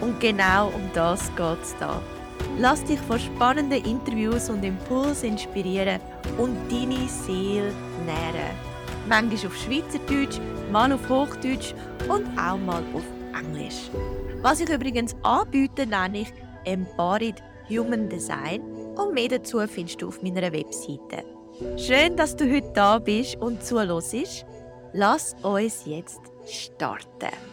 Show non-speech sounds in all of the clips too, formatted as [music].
Und genau um das geht es da. Lass dich von spannenden Interviews und Impulsen inspirieren und deine Seele nähren. Manchmal auf Schweizerdeutsch, mal auf Hochdeutsch und auch mal auf Englisch. Was ich übrigens anbiete, nenne ich Embodied Human Design und mehr dazu findest du auf meiner Webseite. Schön, dass du heute da bist und zuhörst. Lass uns jetzt starten.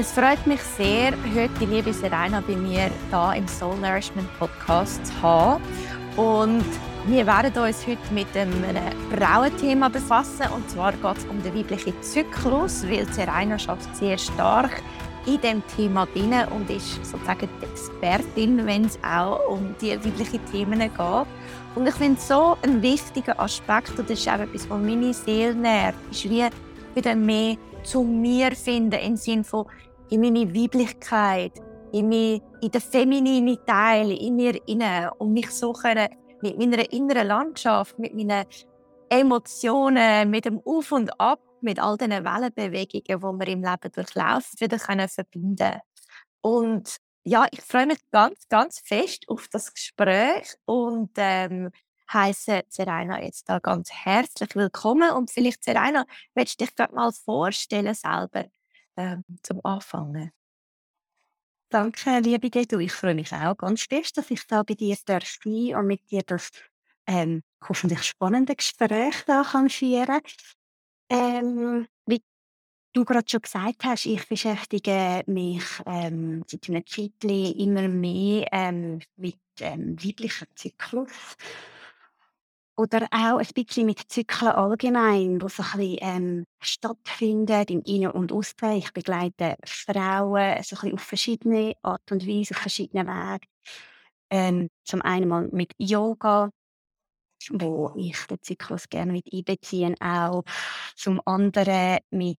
Es freut mich sehr, heute die liebe Serena bei mir hier im Soul Nourishment Podcast zu haben. Und wir werden uns heute mit einem Frauenthema befassen. Und zwar geht es um den weiblichen Zyklus, weil Serena schafft sehr stark in dem Thema drin und ist sozusagen die Expertin, wenn es auch um die weiblichen Themen geht. Und ich finde so ein wichtiger Aspekt, und das ist auch etwas, was meine Seele nährt, ist wie wieder mehr zu mir finden, im Sinne von, in meine Weiblichkeit, in, mich, in den femininen Teil in mir inne und mich so können mit meiner inneren Landschaft, mit meinen Emotionen, mit dem Auf und Ab, mit all diesen Wellenbewegungen, die wir im Leben durchlaufen, wieder können verbinden Und ja, ich freue mich ganz, ganz fest auf das Gespräch und ähm, heiße Serena jetzt da ganz herzlich willkommen. Und vielleicht, Serena, willst du dich gerade mal vorstellen selber? Ähm, zum Anfangen. Danke, liebe Gedu. Ich freue mich auch ganz fest, dass ich da bei dir darf sein und mit dir das ähm, hoffentlich spannende Gespräch da kann führen ähm, Wie du gerade schon gesagt hast, ich beschäftige mich ähm, seit einem Zeitchen immer mehr ähm, mit ähm, weiblichen Zyklus oder auch ein bisschen mit Zyklen allgemein, die so ein bisschen, ähm, stattfinden im Innen und Aussen. Ich begleite Frauen so ein auf verschiedene Art und Weise, auf verschiedenen Wegen. Ähm, zum einen mal mit Yoga, wo ich den Zyklus gerne mit einbeziehe, auch zum anderen mit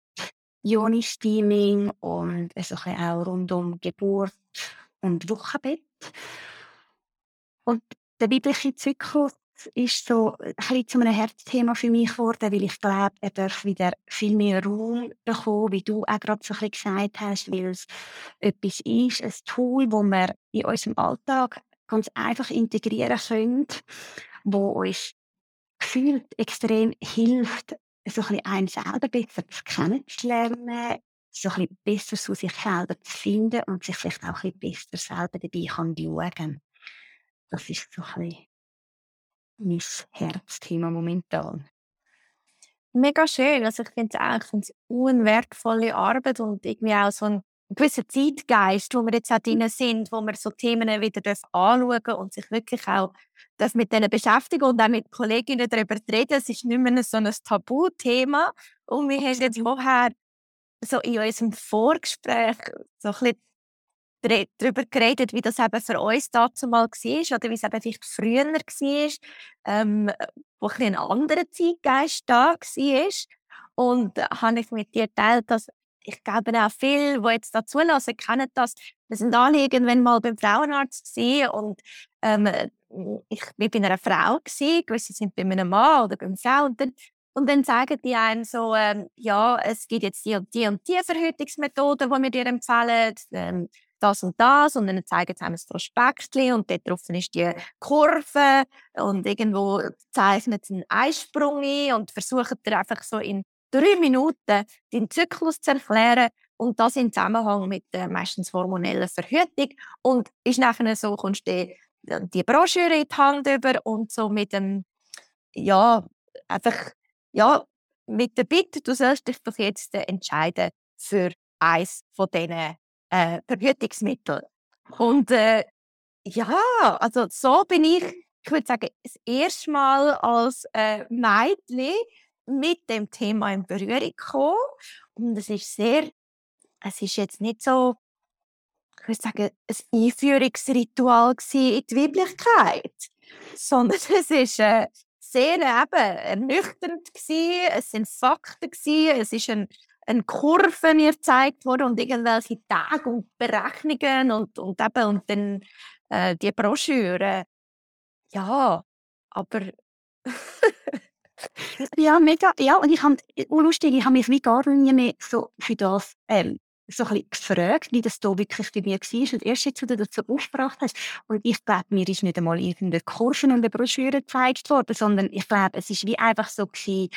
Yoni-Steaming und so ein auch rund um Geburt und Wochenbett. Und der weibliche Zyklus ist so ein bisschen zu einem Herzthema für mich geworden, weil ich glaube, er darf wieder viel mehr Raum bekommen, wie du auch gerade so ein bisschen gesagt hast, weil es etwas ist, ein Tool, das wir in unserem Alltag ganz einfach integrieren können, wo uns gefühlt extrem hilft, so ein bisschen einen selber besser kennenzulernen, so ein bisschen besser zu sich selber zu finden und sich vielleicht auch ein bisschen besser selber dabei kann schauen. Das ist so ein bisschen mein Herzthema momentan. Mega schön. Also ich finde es auch, ich finde es unwertvolle Arbeit und irgendwie auch so ein gewisser Zeitgeist, wo wir jetzt auch drin sind, wo wir so Themen wieder anschauen und sich wirklich auch mit denen beschäftigen und auch mit Kolleginnen darüber reden. Es ist nicht mehr so ein Tabuthema. Und wir haben jetzt vorher so in unserem Vorgespräch so ein bisschen darüber geredet, wie das eben für uns dazu mal war oder wie es eben vielleicht früher war, ähm, wo ein, ein anderer Zeitgeist da war. Und äh, habe ich mit dir geteilt, dass ich glaube auch viele, die jetzt dazu lassen, kennen das. Wir sind alle irgendwann mal beim Frauenarzt und ähm, ich war bei einer Frau gewisse sind bei einem Mann oder beim Frau und dann und dann sagen die einem so, ähm, ja, es gibt jetzt die und die und die Verhütungsmethoden, die wir dir empfehlen. Ähm, das und das und dann zeigen sie einem ein Prospekt und dort drauf ist die Kurve und irgendwo zeichnet sie einen Eisprung ein und versucht dir einfach so in drei Minuten den Zyklus zu erklären und das im Zusammenhang mit der meistens hormonellen Verhütung und ist nachher so, kommst du die, die Broschüre in die Hand über und so mit dem, ja, einfach, ja, mit der Bitte, du sollst dich doch jetzt entscheiden für eins von diesen äh, Verhütungsmittel. Und äh, ja, also so bin ich, ich würde sagen, das erste Mal als äh, Mädchen mit dem Thema in Berührung gekommen. Und es ist sehr es ist jetzt nicht so, ich würde sagen, ein Einführungsritual in die Weiblichkeit, [laughs] sondern es ist äh, sehr eben ernüchternd gewesen. Es sind Fakten gewesen. Es ist ein eine Kurve mir gezeigt worden und irgendwelche Tage und Berechnungen und, und eben und dann äh, die Broschüre. Ja, aber [laughs] ja, mega. Ja, und ich habe, lustig, ich habe mich wie gar nicht mehr so für das ähm, so ein bisschen gefragt, wie das da wirklich bei mir war. Und erst jetzt, wo du dazu aufgebracht hast, und ich glaube, mir ist nicht einmal irgendeine Kurve und eine Broschüre gezeigt worden, sondern ich glaube, es ist wie einfach so gewesen,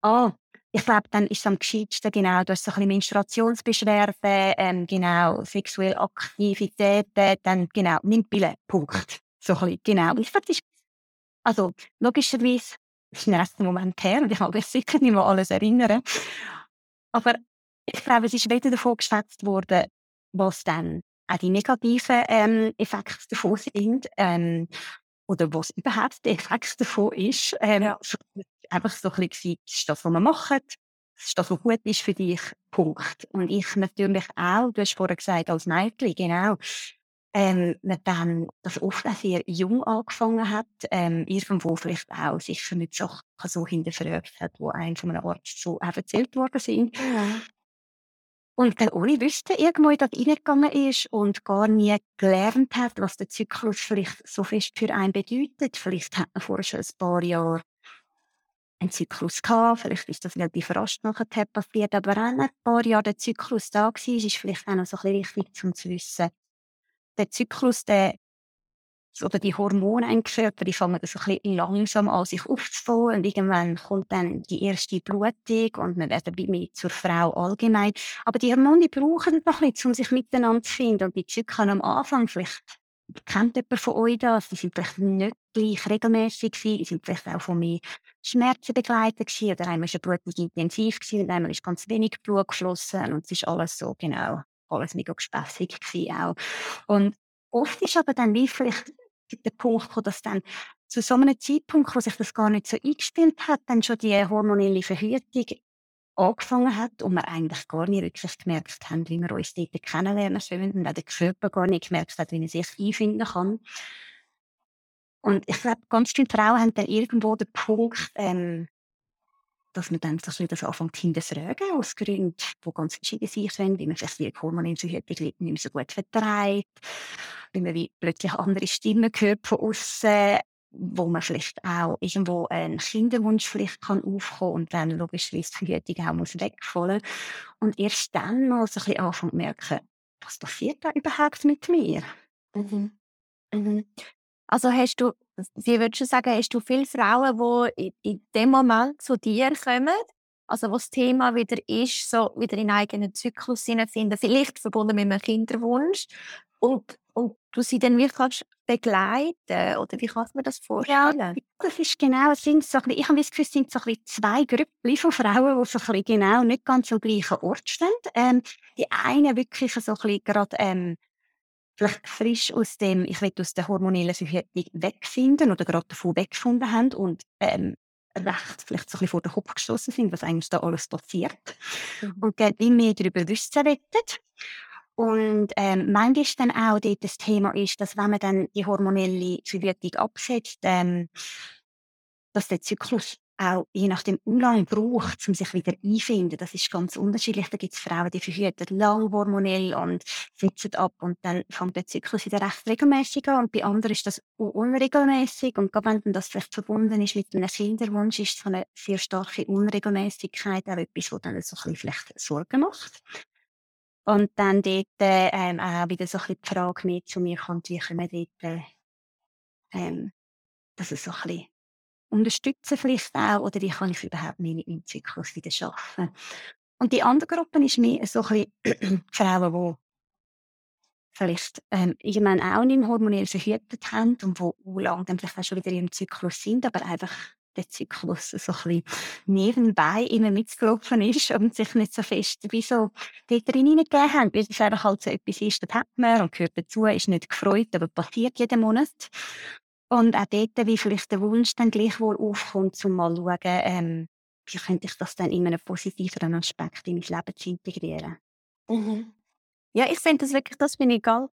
ah, ich glaube, dann ist es am gescheitsten, genau, du hast so ein bisschen Menstruationsbeschwerden, ähm, genau, sexuelle Aktivitäten, dann genau, nimm Pille, Punkt. So ein bisschen, genau. Und ich glaube, das ist, also, logischerweise, das ist ein erster Moment her und ich kann mich sicher nicht mehr alles erinnern. Aber ich glaube, es ist weder davon geschätzt worden, was dann auch die negativen ähm, Effekte davon sind, ähm, oder was überhaupt der Effekt davon ist. Ähm, ja. Einfach so ein bisschen, das ist das, was wir machen, das ist das, was gut ist für dich, Punkt. Und ich natürlich auch, du hast vorher gesagt, als Mädchen, genau, ähm, dann das oft auch sehr jung angefangen hat, ähm, irgendwo vielleicht auch sicher nicht so, so hinterfragt hat, wo einem von einem Arzt so erzählt worden sind. Ja. Und der ohne Wissen irgendwo dort reingegangen ist und gar nie gelernt hat, was der Zyklus vielleicht so fest für einen bedeutet. Vielleicht hat man vorher schon ein paar Jahre einen Zyklus gehabt, vielleicht ist das relativ rasch nachher passiert, aber wenn ein paar Jahre der Zyklus da war, ist vielleicht auch noch so ein bisschen wichtig, um zu wissen, der Zyklus, der oder die Hormone im Körper, die fangen so ein bisschen langsam an, sich aufzubauen. Und irgendwann kommt dann die erste Blutung und man wird dabei mit zur Frau allgemein. Aber die Hormone brauchen noch ein bisschen, um sich miteinander zu finden. Und die Zyklen am Anfang, vielleicht kennt jemand von euch das, die sind vielleicht nicht gleich regelmäßig gewesen, die sind vielleicht auch von mehr Schmerzen begleitet gewesen, oder einmal ist eine Blutung intensiv gewesen und einmal ist ganz wenig Blut geflossen und es ist alles so, genau, alles mega gespässig gewesen auch. Und oft ist aber dann wie vielleicht der Punkt dass dann zu so einem Zeitpunkt, wo sich das gar nicht so eingespielt hat, dann schon die hormonelle Verhütung angefangen hat und wir eigentlich gar nicht wirklich gemerkt haben, wie wir uns dort kennenlernen sollen und auch der Körper gar nicht gemerkt hat, wie er sich einfinden kann. Und ich glaube, ganz viele Frauen haben dann irgendwo den Punkt, ähm, dass man dann so das anfängt zu hinterfragen, aus Gründen, die ganz verschieden sein können, wie man vielleicht die hormonelle Verhütung nicht mehr so gut vertreibt, wie man wie plötzlich andere Stimmen hört von außen, wo man vielleicht auch irgendwo einen Kinderwunsch vielleicht kann aufkommen und dann logischerweise die Verhütung auch muss wegfallen und erst dann mal so ein bisschen anfangen zu merken, was passiert da überhaupt mit mir? Mhm. Mhm. Also hast du, wie würdest du sagen, hast du viele Frauen, die in, dem Moment zu dir kommen, also wo das Thema wieder ist, so wieder in eigenen Zyklus finden, vielleicht verbunden mit einem Kinderwunsch und und du sie dann wie kannst begleiten oder wie kannst du mir das vorstellen? Ja, das ist genau, sind so bisschen, ich habe das Gefühl, es sind so ein zwei Gruppen von Frauen, die so ein genau nicht ganz am gleichen Ort stehen. Ähm, die eine wirklich so ein bisschen gerade ähm, vielleicht frisch aus dem, ich will aus der hormonellen Verhütung wegfinden oder gerade davon weggefunden haben und ähm, recht vielleicht so ein bisschen vor den Kopf gestoßen sind, was eigentlich da alles passiert. Mhm. Und gerne wie mehr darüber wissen wollen. Und ähm, manchmal dann auch dort das Thema ist, dass wenn man dann die hormonelle Verhütung absetzt, ähm, dass der Zyklus auch je nach dem Umgang braucht, um sich wieder einfinden. Das ist ganz unterschiedlich. Da gibt es Frauen, die verhüten lang hormonell und setzen ab und dann fängt der Zyklus wieder recht regelmäßig an. Und bei anderen ist das unregelmäßig. Und gerade wenn das vielleicht verbunden ist mit einem Kinderwunsch, ist so eine sehr starke Unregelmäßigkeit auch etwas, was dann so ein bisschen vielleicht Sorgen macht. Und dann dort ähm, auch wieder so ein bisschen die Frage mit zu mir kommt, wie können wir dort ähm, dass es so ein bisschen unterstützen vielleicht auch oder wie kann ich überhaupt nicht mit meinem Zyklus wieder schaffen. Und die andere Gruppe ist mehr so ein bisschen [clears throat] Frauen, die vielleicht ähm, irgendwann auch nicht hormonell verhütet haben und wo lange dann vielleicht auch schon wieder ihrem Zyklus sind, aber einfach der Zyklus so ein bisschen nebenbei immer mitgelaufen ist und sich nicht so fest wie so dort hineingegeben haben, weil es einfach halt so etwas ist, das hat man und gehört dazu, ist nicht gefreut, aber passiert jeden Monat. Und auch dort, wie vielleicht der Wunsch dann gleichwohl aufkommt, um mal zu schauen, ähm, wie könnte ich das dann in einem positiveren Aspekt in mein Leben zu integrieren. Mhm. Ja, ich finde das wirklich, das finde ich ganz,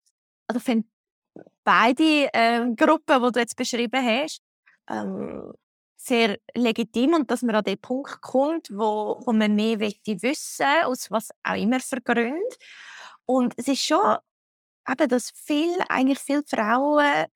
also finde beide äh, Gruppen, die du jetzt beschrieben hast, ähm, sehr legitim und dass man an den Punkt kommt, wo, wo man mehr wissen wissen aus was auch immer für Gründen. Und es ist schon eben, dass viel, eigentlich viele Frauen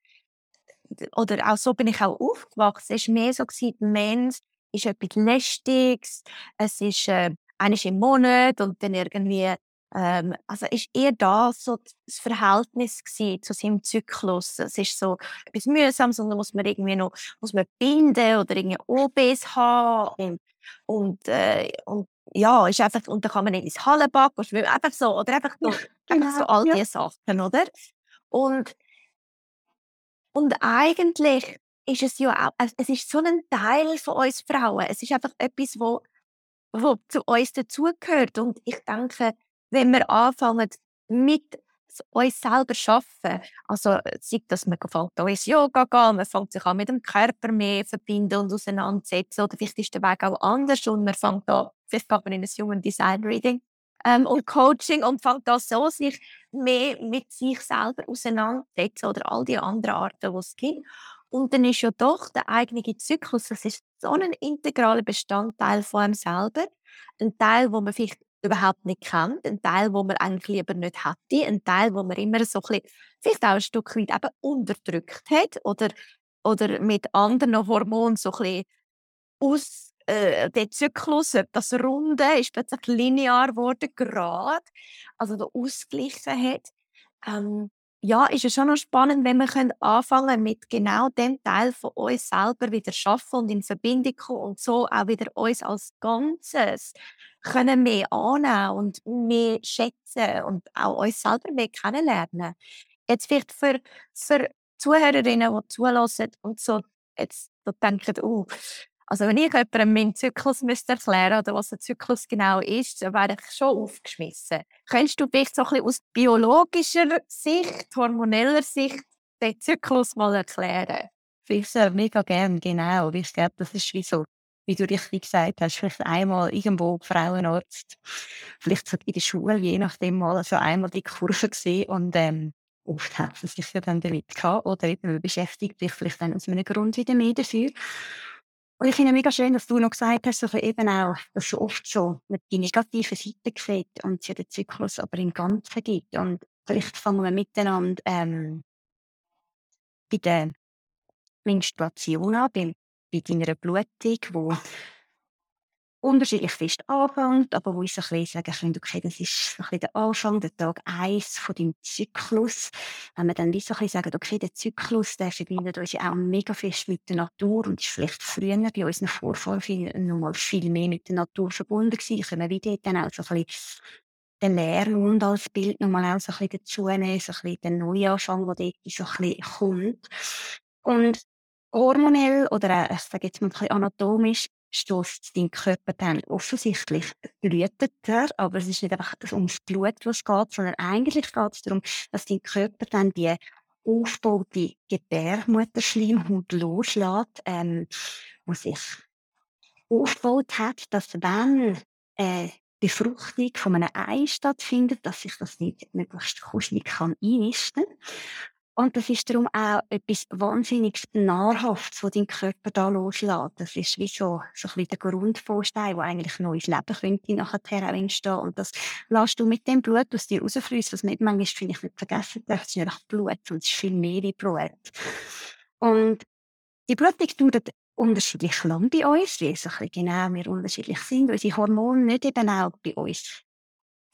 oder auch so bin ich auch aufgewachsen, es war mehr so, gewesen, Mens ist etwas Lästiges, es ist äh, eines im Monat und dann irgendwie ähm, also ist eher das so das Verhältnis zu seinem Zyklus. Es ist so etwas Mühsames und dann muss man irgendwie noch muss man binden oder irgendwie OBs haben und, äh, und ja, ist einfach, und dann kann man nicht ins Hallenbad schwimmen, einfach so, oder einfach, so, genau, einfach so all ja. diese Sachen, oder? Und, und eigentlich ist es ja auch, es ist so ein Teil von uns Frauen. Es ist einfach etwas, wo, wo zu uns dazugehört. Und ich denke, wenn wir anfangen, mit uns selber arbeiten, also sei das, man fängt an ins Yoga gehen, man fängt sich an mit dem Körper mehr verbinden und auseinandersetzen, oder vielleicht ist der Weg auch anders und man fängt an, vielleicht geht man in ein Human Design Reading ähm, und Coaching und fängt an so sich mehr mit sich selber auseinandersetzen oder all die anderen Arten, die es gibt. Und dann ist ja doch der eigene Zyklus, das ist so ein integraler Bestandteil von einem selber. Ein Teil, wo man vielleicht überhaupt nicht kennt, ein Teil, wo man eigentlich lieber nicht hätte, ein Teil, wo man immer so ein bisschen, vielleicht auch ein Stück weit eben unterdrückt hat oder, oder mit anderen Hormonen so ein aus äh, der Zyklus, das Runde ist plötzlich linear geworden, gerade, also da ausgeglichen hat. Ähm, ja, ist es schon noch spannend, wenn wir anfangen mit genau dem Teil von uns selber wieder schaffen und in Verbindung kommen und so auch wieder uns als Ganzes können mehr annehmen und mehr schätzen und auch uns selber mehr kennenlernen. Jetzt vielleicht für, für Zuhörerinnen, die zulassen und so jetzt so denken, oh, also wenn ich jemandem meinen Zyklus müsste erklären oder was ein Zyklus genau ist, dann wäre ich schon aufgeschmissen. Könntest du vielleicht so ein bisschen aus biologischer Sicht, hormoneller Sicht den Zyklus mal erklären? Ich sehr mega gerne, genau. Ich glaube, das ist wie so, wie du richtig gesagt hast, vielleicht einmal irgendwo Frauenarzt, vielleicht so in der Schule, je nachdem mal so einmal die Kurve gesehen und ähm, oft hat sie sich ja dann damit gehabt oder eben beschäftigt sich vielleicht dann aus einem Grund wieder mehr dafür. Und ich finde mega schön, dass du noch gesagt hast, dass eben auch, dass es oft so die negative Seite sieht und es ja den Zyklus aber im Ganzen gibt. Und vielleicht fangen wir miteinander ähm, bei der Menstruation an, bei, bei deiner Blutung, wo unterschiedlich anfängt, aber wo ich so ein bisschen sagen könnte, okay, das ist so ein bisschen der Anfang, der Tag 1 von deinem Zyklus. Wenn wir dann wie so ein bisschen sagen, okay, der Zyklus, der verbindet uns ja auch mega fest mit der Natur und ist vielleicht früher bei unseren Vorfahren noch mal viel mehr mit der Natur verbunden gewesen. Können wir dort dann auch so ein bisschen den Leermund als Bild nochmal auch so ein bisschen dazu nehmen, so ein bisschen den Neuanfang, der dort so ein bisschen kommt. Und hormonell oder ich sage jetzt mal ein bisschen anatomisch, stößt dein Körper dann offensichtlich blüteter, aber es ist nicht einfach ums Blut, was geht, sondern eigentlich geht es darum, dass dein Körper dann die aufgebaute Gebärmutterschleimhaut [laughs] loslässt, ähm, die sich aufgebaut hat, dass wenn äh, Befruchtung von einem Ei stattfindet, dass sich das nicht möglichst kuschelig kann einnisten und das ist darum auch etwas wahnsinnig Nahrhaftes, was dein Körper da loslässt. Das ist wie so, so ein bisschen der Grundvorstein, wo eigentlich neues Leben könnte nachher auch entstehen. Und das lässt du mit dem Blut aus dir rausfließen, was nicht manchmal, finde ich, nicht vergessen darf. Ist einfach Blut, es ist viel mehr wie Blut. Und die Blutung dauert unterschiedlich lang bei uns, wie so ein genau wir unterschiedlich sind. Unsere Hormone nicht eben auch bei uns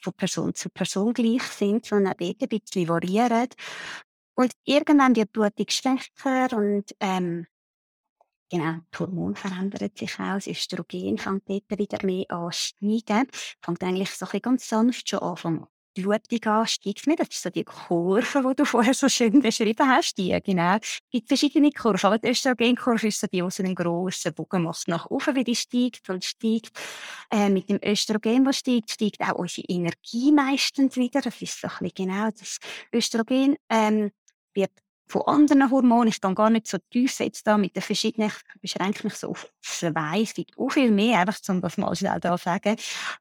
von Person zu Person gleich sind, sondern dort ein bisschen variieren. Und irgendwann wird die Blutung schwächer und ähm, genau, das Hormon verändert sich auch, das Östrogen fängt dort wieder mehr an steigen, fängt eigentlich so ein ganz sanft schon an, die Blutung an, steigt nicht. Das ist so die Kurve, die du vorher so schön beschrieben hast. Die, genau. Es gibt verschiedene Kurven. Aber die Östrogenkurve ist so die, die so einen grossen Bogen macht nach oben, wie die steigt und steigt. Äh, mit dem Östrogen, das steigt, steigt auch unsere Energie meistens wieder. Das ist so ein bisschen genau das Östrogen. Ähm, wird von anderen Hormonen. Ich gehe gar nicht so tief jetzt da mit den verschiedenen, ich beschränke mich so auf zwei, es gibt auch viel mehr, einfach um das mal schnell da sagen.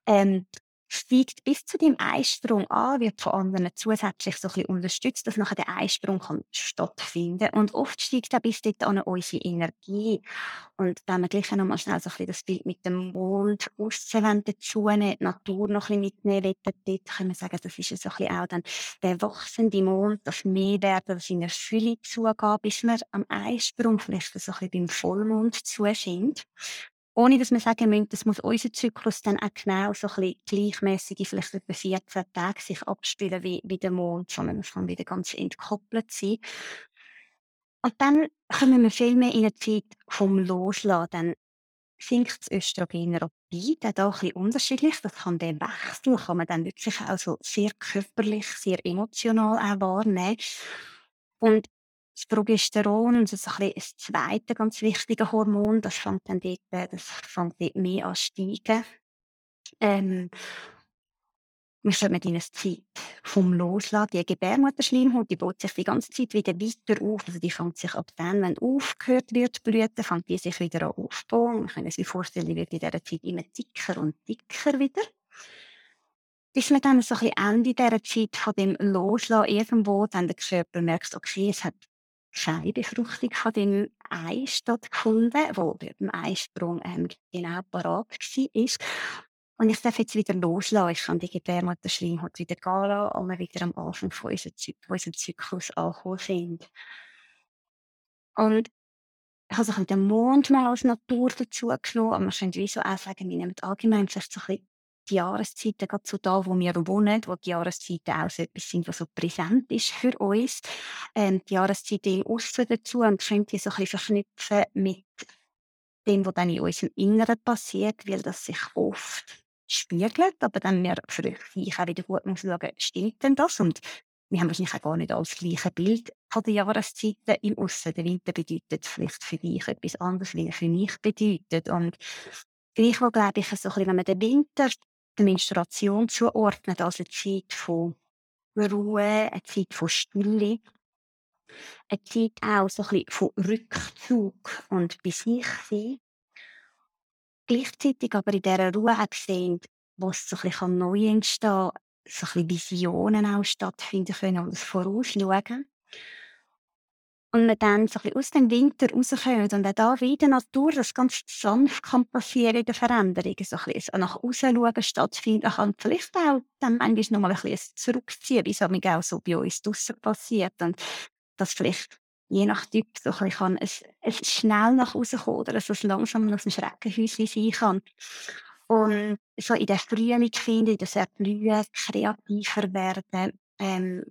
Ähm, steigt bis zu dem Eisprung an, wird von anderen zusätzlich so ein bisschen unterstützt, dass nachher der Eisprung kann stattfinden Und oft steigt auch bis dort an unsere Energie. Und wenn wir gleich noch mal schnell so ein bisschen das Bild mit dem Mond auszuwenden, dazu die Natur noch ein bisschen mitnehmen dort können wir sagen, das ist so ein bisschen auch dann der wachsende Mond, das Mehrwerden, das in der Fülle zugeht, bis wir am Eisprung vielleicht so ein bisschen beim Vollmond zuschint. Ohne dass wir sagen müssen, das muss unser Zyklus dann auch genau so gleichmässig, vielleicht etwa 14 Tage sich abspielen wie, wie der Mond, sondern es kann wieder ganz entkoppelt sein. Und dann kommen wir viel mehr in eine Zeit vom Loslassen. Dann sinkt das Östrogen rapid, auch da ein bisschen unterschiedlich. Das kann dann wechseln, kann man dann wirklich auch so sehr körperlich, sehr emotional auch wahrnehmen. Und das Progesteron, das ist ein das zweite ganz wichtige Hormon, das fängt dann dort, äh, das fängt dort mehr an zu steigen. Ähm, wir kommen in eine Zeit vom Loslassen. Die Gebärmutterschleimhaut, die baut sich die ganze Zeit wieder weiter auf. Also die fängt sich ab dann, wenn aufgehört wird blüten, fängt die sich wieder an aufbauen. Wir können uns vorstellen, die wird in dieser Zeit immer dicker und dicker wieder. Bis wir dann so ein bisschen Ende dieser Zeit von dem Loslassen irgendwo dann der Körper merkt, okay, es hat keine Befruchtung von dem Ei stattgefunden, wo beim Eisprung ähm, genau parat war. Und ich darf jetzt wieder loslassen. Ich kann die Gebärmutterschleimhaut wieder gehen lassen und wir wieder am Anfang von unserem, Zy unserem Zyklus angekommen sind. Und ich habe den Mond mal als Natur dazu genommen, aber man könnte wie so auch sagen, wir nehmen allgemein vielleicht so ein bisschen die Jahreszeiten gerade so da, wo wir wohnen, wo die Jahreszeiten auch so etwas sind, was so präsent ist für uns. Ähm, die Jahreszeiten im Osten dazu und könnt ihr so ein bisschen verknüpfen mit dem, was dann in unserem Inneren passiert, weil das sich oft spiegelt, aber dann wir für sich auch wieder gut schauen, stimmt denn das? Und wir haben wahrscheinlich auch gar nicht alles gleiche Bild von den Jahreszeiten im Osten. Der Winter bedeutet vielleicht für dich etwas anderes, wie er für mich bedeutet. Und gleichwohl glaube ich, so ein bisschen, wenn man den Winter der Menstruation zuordnet als eine Zeit von Ruhe, eine Zeit von Stille, eine Zeit auch so ein von Rückzug und bei sich sein. Gleichzeitig aber in dieser Ruhe auch gesehen, wo es so ein bisschen neu entstehen kann, so ein bisschen Visionen auch stattfinden können und das Vorausschauen. Und man dann so ein bisschen aus dem Winter rauskommt und auch da wie in der Natur das ganz sanft kann passieren in den Veränderungen, so ein bisschen nach außen schauen stattfinden kann, vielleicht auch dann manchmal noch mal ein bisschen zurückziehen, wie es auch so bei uns draussen passiert und das vielleicht je nach Typ so ein bisschen es, es schnell nach außen kommen oder dass es langsam aus dem Schreckenhäuschen sein kann. Und so in der Frühling finde ich, dass Erblühen kreativer werden ähm,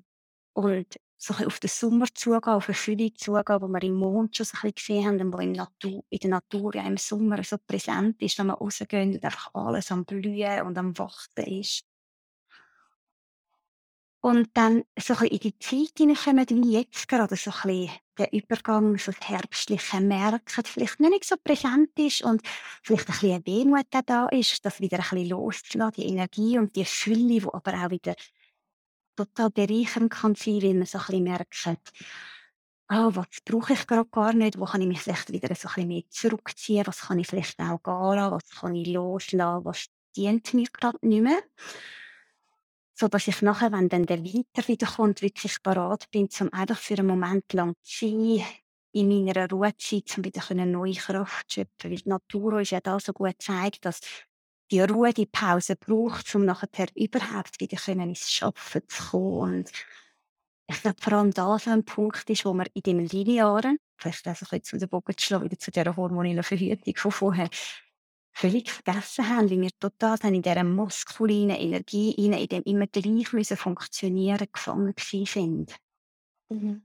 und so auf den Sommer zugehen, auf den Frühling zugehen, wo wir im Mond schon so ein bisschen gesehen haben, wo in, Natur, in der Natur ja im Sommer so präsent ist, wenn wir rausgehen und einfach alles am Blühen und am Wachsen ist. Und dann so ein in die Zeit hineinkommen, wie jetzt gerade, so ein bisschen der Übergang, so das Herbstliche merken, vielleicht noch nicht so präsent ist und vielleicht ein bisschen Wehmut da ist, das wieder ein bisschen loszulassen, die Energie und die Fülle, die aber auch wieder total bereichernd kann sein, weil man so ein merkt, oh, was brauche ich gerade gar nicht, wo kann ich mich vielleicht wieder so ein mehr zurückziehen, was kann ich vielleicht auch gehen lassen, was kann ich loslassen, was dient mir gerade nicht mehr? So dass ich nachher, wenn dann der Winter wieder kommt, wirklich parat bin, um einfach für einen Moment lang zu sein, in meiner Ruhezeit, um wieder neue Kraft zu schöpfen. Weil die Natur uns ja da so gut zeigt, dass die Ruhe, die Pause braucht, um nachher überhaupt wieder ins Schaffen zu kommen. Und ich glaube, vor allem da so ein Punkt ist, wo man in den Linearen, vielleicht also ein bisschen zu den Bogen zu schlagen, wieder zu dieser hormonellen Verhütung von vorher, völlig vergessen haben, wie wir total dann in dieser maskulinen Energie, in dem immer gleich müssen funktionieren, gefangen sind. Mhm.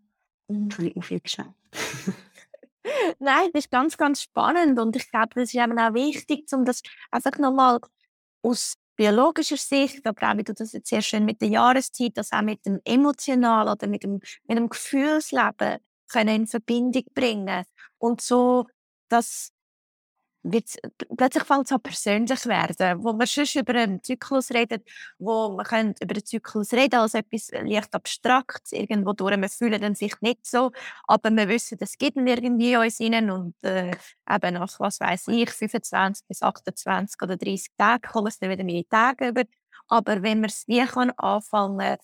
Mhm. Ich viel geschwärmt. [laughs] Nein, das ist ganz, ganz spannend und ich glaube, das ist eben auch wichtig, um das einfach nochmal aus biologischer Sicht, aber auch wie du das jetzt sehr schön mit der Jahreszeit, das auch mit dem emotionalen oder mit dem, mit dem Gefühlsleben können in Verbindung bringen. Und so, dass wird's, plötzlich fängt es an persönlich werden, wo man schon über einen Zyklus redet, wo man kann über den Zyklus reden als etwas leicht abstrakt irgendwo durch. Wir fühlen sich nicht so, aber wir wissen, es gibt irgendwie uns rein und äh, eben nach, was weiß ich, 25 bis 28 oder 30 Tagen kommen es dann wieder meine Tage über Aber wenn man es wie kann anfangen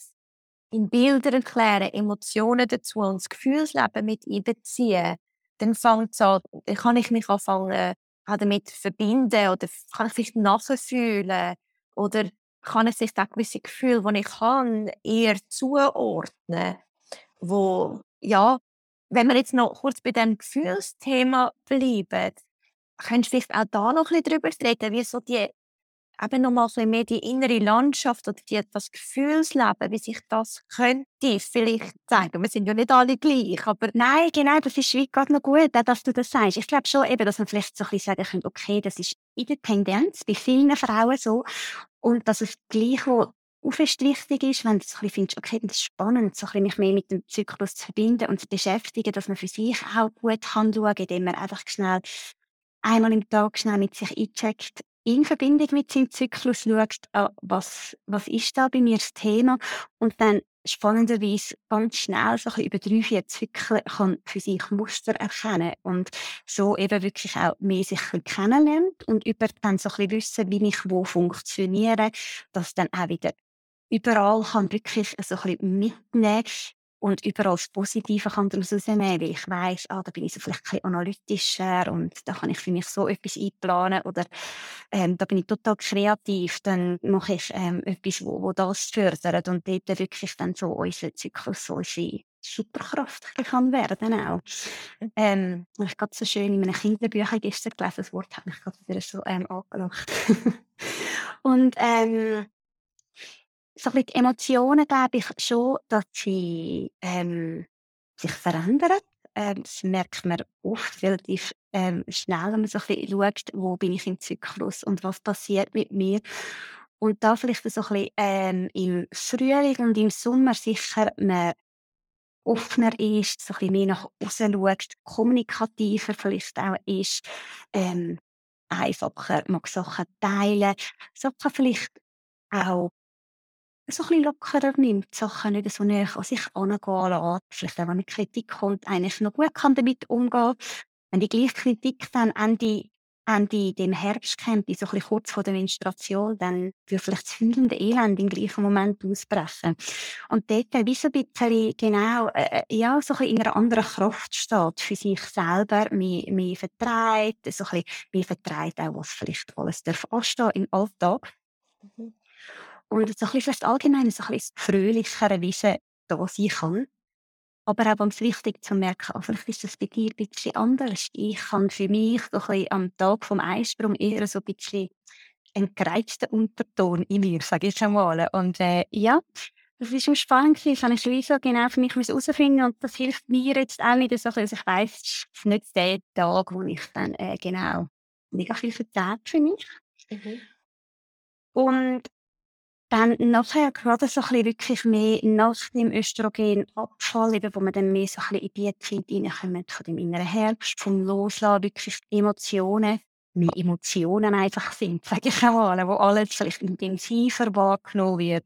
in Bilder erklären, Emotionen dazu und das Gefühlsleben mit einbeziehen, dann fängt an, kann ich mich anfangen, damit verbinden oder kann ich vielleicht nachfühlen oder kann es sich auch gewisse Gefühle, die ich habe, eher zuordnen, wo, ja, wenn wir jetzt noch kurz bei dem Gefühlsthema bleiben, könntest du vielleicht auch da noch ein bisschen drüber reden, wie so die eben noch mal so mehr die innere Landschaft oder die, das Gefühlsleben, wie sich das könnte vielleicht zeigen. Wir sind ja nicht alle gleich, aber... Nein, genau, das ist wie gerade noch gut, dass du das sagst. Ich glaube schon eben, dass man vielleicht so ein bisschen sagen könnte, okay, das ist in der Tendenz bei vielen Frauen so und dass es gleich wo fest wichtig ist, wenn du so ein bisschen findest, okay, das ist spannend, so ein bisschen mich mehr mit dem Zyklus zu verbinden und zu beschäftigen, dass man für sich auch gut kann indem man einfach schnell einmal im Tag schnell mit sich eincheckt, in Verbindung mit seinem Zyklus schaust, ah, was, was ist da bei mir das Thema? Und dann spannenderweise ganz schnell so über drei, vier Zyklen kann für sich Muster erkennen und so eben wirklich auch mehr sich kennenlernt und über dann so ein bisschen wissen, wie ich wo funktioniere, dass dann auch wieder überall kann wirklich so ein bisschen mitnehmen und überall das Positive kann daraus herausnehmen, weil ich weiss, ah, da bin ich so vielleicht ein bisschen analytischer und da kann ich für mich so etwas einplanen oder ähm, da bin ich total kreativ, dann mache ich ähm, etwas, wo, wo das fördert und dort wirklich dann so unser Zyklus, so unsere Superkraft kann werden auch. Ähm, ich gerade so schön in meinen Kinderbüchern gestern gelesen, das Wort hat mich gerade wieder so ähm, angelacht. [laughs] und ähm, so bisschen Emotionen glaube ich schon, dass sie ähm, sich verändern. Ähm, das merkt man oft relativ ähm, schnell, wenn man so ein schaut, wo bin ich im Zyklus und was passiert mit mir. Und da vielleicht so ein bisschen ähm, im Frühling und im Sommer sicher man offener ist, so ein mehr nach außen schaut, kommunikativer vielleicht auch ist, ähm, einfacher mag Sachen teilen, Sachen vielleicht auch so ein bisschen lockerer nimmt, Sachen nicht so näher an sich herangehen lässt. Vielleicht auch, wenn mit Kritik kommt, eigentlich noch gut kann damit umgehen. Wenn die gleiche Kritik dann Ende, Ende dem Herbst kommt, so ein bisschen kurz vor der Menstruation, dann würde vielleicht das fühlende Elend im gleichen Moment ausbrechen. Und dort wie so ein bisschen, genau, äh, äh, ja, so ein bisschen in einer anderen Kraft steht, für sich selber, mehr, mehr vertreibt, so ein bisschen mehr vertreibt auch, was vielleicht alles darf anstehen im Alltag. Mhm. Und so ein bisschen vielleicht allgemein so ein bisschen fröhlichere Wesen da sein kann. Aber auch ganz wichtig zu merken, oh, vielleicht ist das bei dir ein bisschen anders. Ich kann für mich so ein bisschen am Tag vom Einsprung eher so ein bisschen einen gereizten Unterton in mir, sage ich einmal. Und äh, ja, das ist spannend gewesen. Das habe ich sowieso genau für mich herausfinden und das hilft mir jetzt auch nicht so, dass ich weiss, es ist nicht der Tag, wo ich dann äh, genau mega viel vertät für mich. Mhm. Und dann nachher gerade so ein bisschen wirklich mehr nach dem Östrogenabfall, eben, wo man dann mehr so ein bisschen in die Zeit reinkommt, von dem inneren Herbst, vom Loslassen, wirklich Emotionen, mehr Emotionen einfach sind, sage ich einmal, wo alles vielleicht intensiver wahrgenommen wird.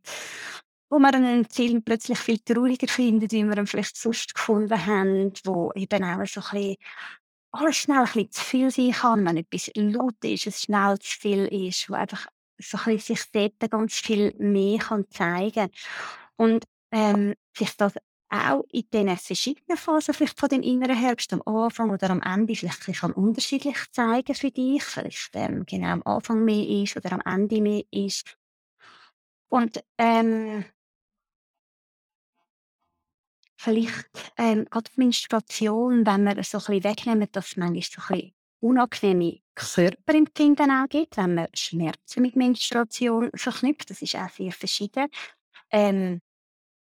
Wo man dann ein Ziel plötzlich viel trauriger findet, wie wir ihn vielleicht sonst gefunden haben, wo eben auch so ein bisschen alles schnell ein bisschen zu viel sein kann, wenn etwas laut ist, es schnell zu viel ist, wo einfach so ein sich dort ganz viel mehr kann zeigen. Und ähm, sich das auch in diesen verschiedenen Phasen vielleicht von den inneren Herbst, am Anfang oder am Ende, vielleicht kann unterschiedlich zeigen für dich. Vielleicht ähm, genau am Anfang mehr ist oder am Ende mehr ist. Und ähm, vielleicht ähm, gerade die Menstruation, wenn wir so ein bisschen wegnehmen, dass manchmal so ein bisschen unangenehme Körperempfinden auch gibt, wenn man Schmerzen mit Menstruation verknüpft. Das ist auch sehr verschieden. Ähm,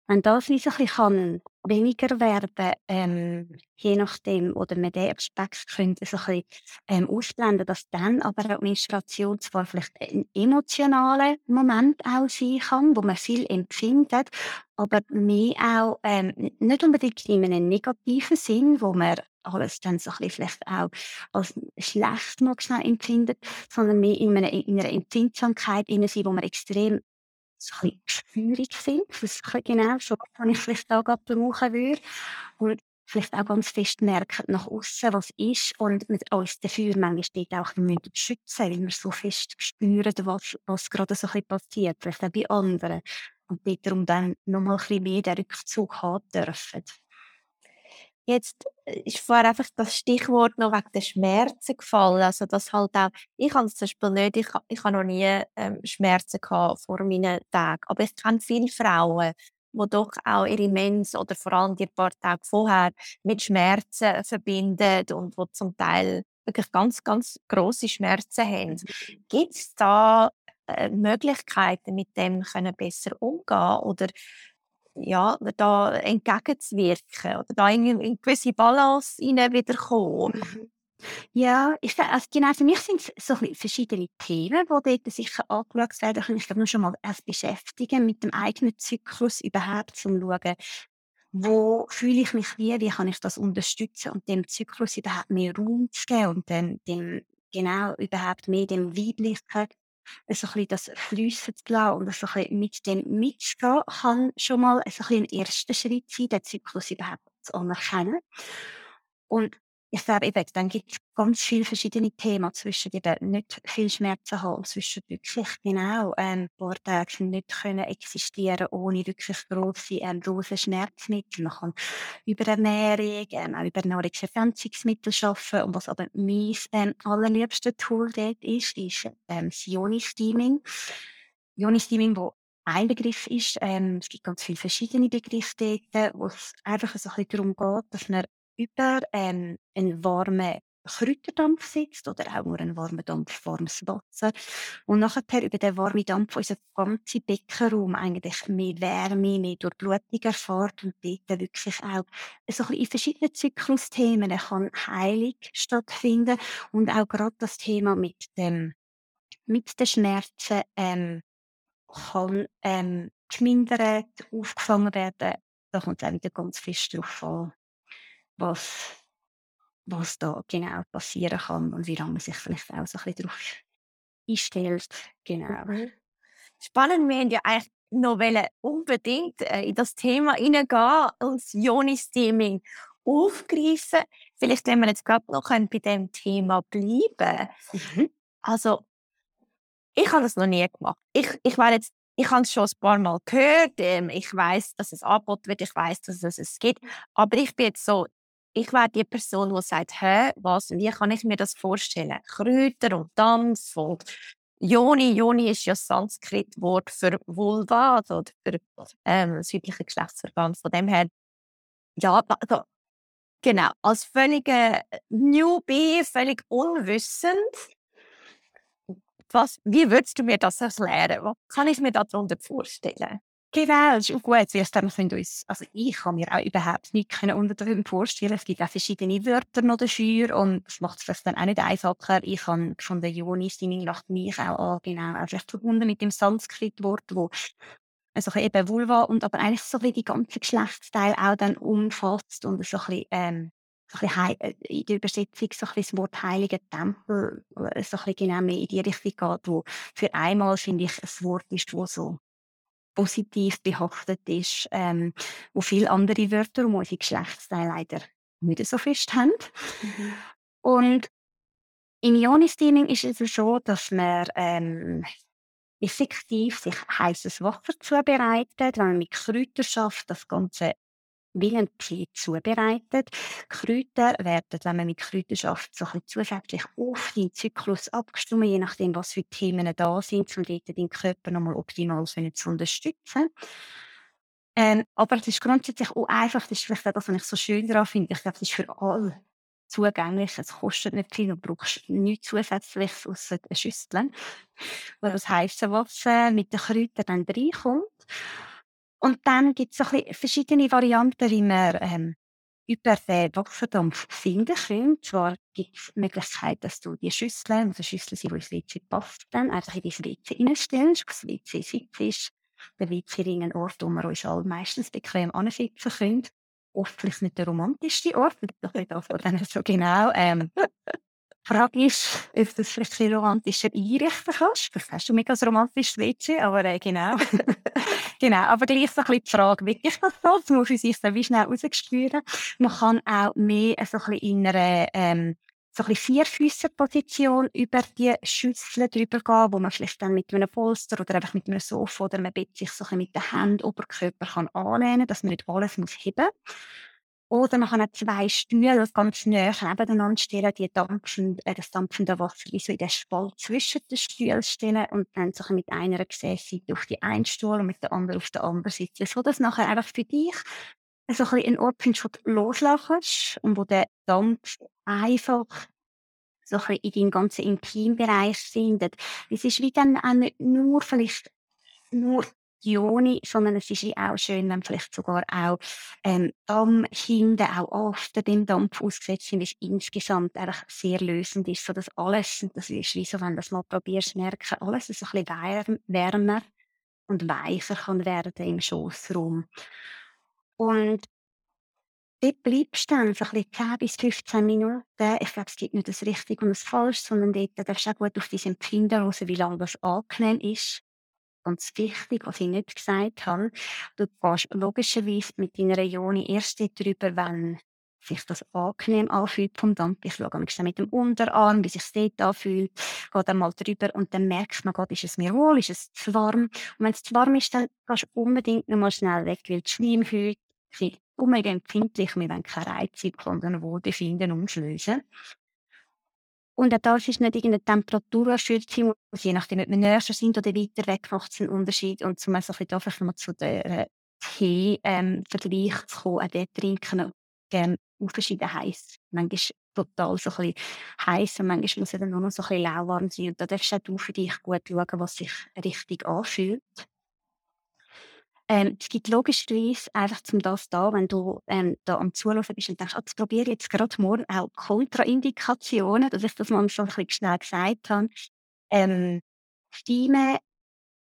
wenn das ein bisschen weniger werden ähm, je nachdem, oder man den Aspekt könnte so ein bisschen ähm, ausblenden, dass dann aber auch Menstruation zwar vielleicht ein emotionaler Moment auch sein kann, wo man viel empfindet, aber mehr auch ähm, nicht unbedingt in einem negativen Sinn, wo man alles dann so ein vielleicht auch als schlecht noch schnell empfindet, sondern mehr in einer, in einer Empfindsamkeit, in einer, wo man extrem so ein sind. Ist genau so, was ich vielleicht auch brauchen würde. Und vielleicht auch ganz fest merken nach außen, was ist und mit uns dafür manchmal dort auch müssen schützen, weil wir so fest spüren, was, was gerade so ein passiert, vielleicht auch bei anderen. Und darum dann nochmal ein bisschen mehr den Rückzug haben dürfen. Jetzt äh, ist vorher einfach das Stichwort noch wegen der Schmerzen gefallen. Also, das halt auch, ich habe zum Beispiel nicht, ich, ich habe noch nie ähm, Schmerzen gehabt vor meinen Tagen. Aber ich kenne viele Frauen, die doch auch ihre Mens oder vor allem die paar Tage vorher mit Schmerzen verbinden und wo zum Teil wirklich ganz, ganz große Schmerzen haben. Gibt es da äh, Möglichkeiten, mit dem können besser umgehen oder ja, da entgegenzuwirken oder da in eine gewisse Balance wiederkommen? Mhm. Ja, ich also genau, für mich sind es so verschiedene Themen, die dort sicher angeschaut werden Ich glaube, nur schon mal erst beschäftigen mit dem eigenen Zyklus überhaupt, um zu schauen, wo fühle ich mich wie, wie kann ich das unterstützen und dem Zyklus überhaupt mehr Raum zu geben und dann dem, genau überhaupt mehr dem Weiblichen ein bisschen das fließen zu lassen und so ein bisschen mit dem mitzugehen, kann schon mal ein, ein erster Schritt sein, den Zyklus überhaupt zu anerkennen. Und ich glaube eben, dann gibt es ganz viele verschiedene Themen zwischen eben nicht viel Schmerzen haben zwischen wirklich genau ähm, paar Tage nicht können existieren ohne wirklich grosse ähm, große Schmerzmittel. Man kann über Ernährung, ähm, auch über Nahrungsergänzungsmittel arbeiten und was aber mein ähm, allerliebste Tool dort ist, ist ähm, das Ioni-Steaming. Ioni-Steaming, wo ein Begriff ist, ähm, es gibt ganz viele verschiedene Begriffe dort, wo es einfach so ein bisschen darum geht, dass man über ähm, einen warmen Kräuterdampf sitzt oder auch nur einen warmen Dampf warmes Wasser. Und nachher über den warmen Dampf unser ganzer Beckenraum eigentlich mehr Wärme, mehr Durchblutung erfährt und dort wirklich auch so ein in verschiedenen Zyklusthemen kann Heilung stattfinden und auch gerade das Thema mit dem mit den Schmerzen ähm, kann ähm, gemindert, aufgefangen werden. Da kommt es ganz fest drauf an, was, was da genau passieren kann und wie lange man sich vielleicht auch so ein bisschen darauf einstellt. Genau. Mhm. Spannend, wir haben ja eigentlich noch unbedingt äh, in das Thema hineingehen und das Joni-Steaming aufgreifen. Vielleicht, wenn wir jetzt gerade noch bei dem Thema bleiben. Mhm. Also, ich habe das noch nie gemacht. Ich, ich wäre jetzt ich habe es schon ein paar Mal gehört. Ähm, ich weiß, dass es angeboten wird. Ich weiß, dass es es gibt. Aber ich bin jetzt so, ich wäre die Person, die sagt, hä, was, wie kann ich mir das vorstellen? Kräuter und Dampf und Joni. Joni ist ja das Sanskrit-Wort für Vulva, also für ähm, das weibliche Geschlechtsorgan. Von dem her, ja, also, genau, als völlige Newbie, völlig unwissend, was, wie würdest du mir das erklären? Was kann ich mir darunter vorstellen? Ist auch gut. Zuerst einmal können uns, also ich kann mir auch überhaupt nichts unter darüber vorstellen. Es gibt auch verschiedene Wörter noch dafür und das macht es dann auch nicht einfacher. Ich habe von der Joni Singing lacht mich auch an, genau, auch vielleicht verbunden mit dem Sanskrit-Wort, wo also eben Vulva und aber eigentlich so wie die ganze Geschlechtsteil auch dann umfasst und so ein bisschen, ähm, so äh, in der Übersetzung so das Wort Heiliger Tempel so ein bisschen genau mehr in die Richtung geht, wo für einmal finde ich ein Wort ist, wo so positiv behaftet ist, ähm, wo viele andere Wörter um unsere Geschlechtsteile leider nicht so fest haben. Mhm. Und im Ionis-Teaming ist es so, dass man ähm, effektiv sich heißes Wasser zubereitet, wenn man mit Kräutern schafft, das Ganze wie ein Tee zubereitet. Kräuter werden, wenn man mit Kräutern schafft, so zusätzlich auf den Zyklus abgestimmt, je nachdem, was für Themen da sind, um dort den Körper nochmal optimal zu unterstützen. Ähm, aber es ist grundsätzlich auch einfach, das ist vielleicht auch das, was ich so schön daran finde, ich glaube, es ist für alle zugänglich, es kostet nicht viel, du brauchst nichts zusätzliches außer eine Schüssel, wo das heiße Wasser mit den Kräutern dann reinkommt. Und dann gibt es verschiedene Varianten, wie man ähm, über den Wasserdampf finden kann. Zwar gibt es die Möglichkeit, dass du die Schüssel, also Schüssel sind, die ins WC passt, dann einfach in dein WC reinstellst. Das WC Sitz ist der WC-Ring ein Ort, wo wir uns alle meistens bequem ansitzen können. Oft vielleicht nicht der romantischste Ort, [laughs] das ist von denen so genau. Ähm, Frage ist, ob du das vielleicht ein romantischer einrichten kannst. Vielleicht hast du mega ein romantisches WC, aber äh, genau. [laughs] genau, aber gleich so ein bisschen die Frage, wirklich das so? Das muss man sich so wie schnell rausspüren. Man kann auch mehr so ein bisschen in einer ähm, so ein bisschen Vierfüßerposition über die Schüssel drüber gehen, wo man vielleicht dann mit einem Polster oder einfach mit einem Sofa oder einem Bett sich so ein bisschen mit den Händen Oberkörper kann anlehnen kann, dass man nicht alles muss heben oder man kann auch zwei Stühle ganz nah nebeneinander stellen, die dampfen, äh, das dampfende Wasser so in den Spalt zwischen den Stühlen stellen und dann so mit einer Gesäßseite auf die einen Stuhl und mit der anderen auf der anderen Seite, so dass nachher einfach für dich so ein, ein Ort findest, wo du kannst und wo der Dampf einfach so ein in deinen ganzen Intimbereich findet. Es ist wie dann auch nicht nur vielleicht nur Joni, sondern es ist auch schön, wenn vielleicht sogar auch ähm, Damm hinten auch oft dem Dampf ausgesetzt sind, ist insgesamt eigentlich sehr lösend ist, so dass alles, das ist wie so, wenn du das mal probierst, merken, alles so ein bisschen wärmer und weicher kann werden im Schossraum. Und dort bleibst du dann so ein bisschen 10 bis 15 Minuten. Ich glaube, es gibt nicht das Richtige und das Falsche, sondern dort darfst du auch gut auf dein Empfinden hören, wie lange das angenehm ist ganz wichtig, was ich nicht gesagt habe. Du gehst logischerweise mit deiner Joni erst darüber, wenn sich das angenehm anfühlt vom Dampf. Ich schaue mit dem Unterarm, wie sich es dort anfühlt, gehe dann mal drüber und dann merkst du, Gott, ist es mir wohl, ist es zu warm? Und wenn es zu warm ist, dann gehst du unbedingt noch mal schnell weg, weil die Schleimhäute sind unbedingt empfindlich, wir wollen keine Reizung, sondern Wohlbefinden umschlösen. Und auch das ist nicht irgendeine Temperaturunterschied, je nachdem, ob wir näher sind oder weiter weg, macht es einen Unterschied. Und zum Beispiel einfach mal zu der Tee-Vergleich ähm, zu kommen, auch dort trinken gerne unterschiedlich heiß. Manchmal total so ein heiß und manchmal muss es dann nur noch so ein bisschen lauwarm sein. Und da darfst auch du für dich gut schauen, was sich richtig anfühlt. Ähm, es gibt logischerweise einfach zum das da, wenn du ähm, da am Zuhören bist und denkst, oh, jetzt probiere jetzt gerade morgen auch Kontraindikationen, dass ich das mal schon schnell gesagt habe. Ähm, Stimme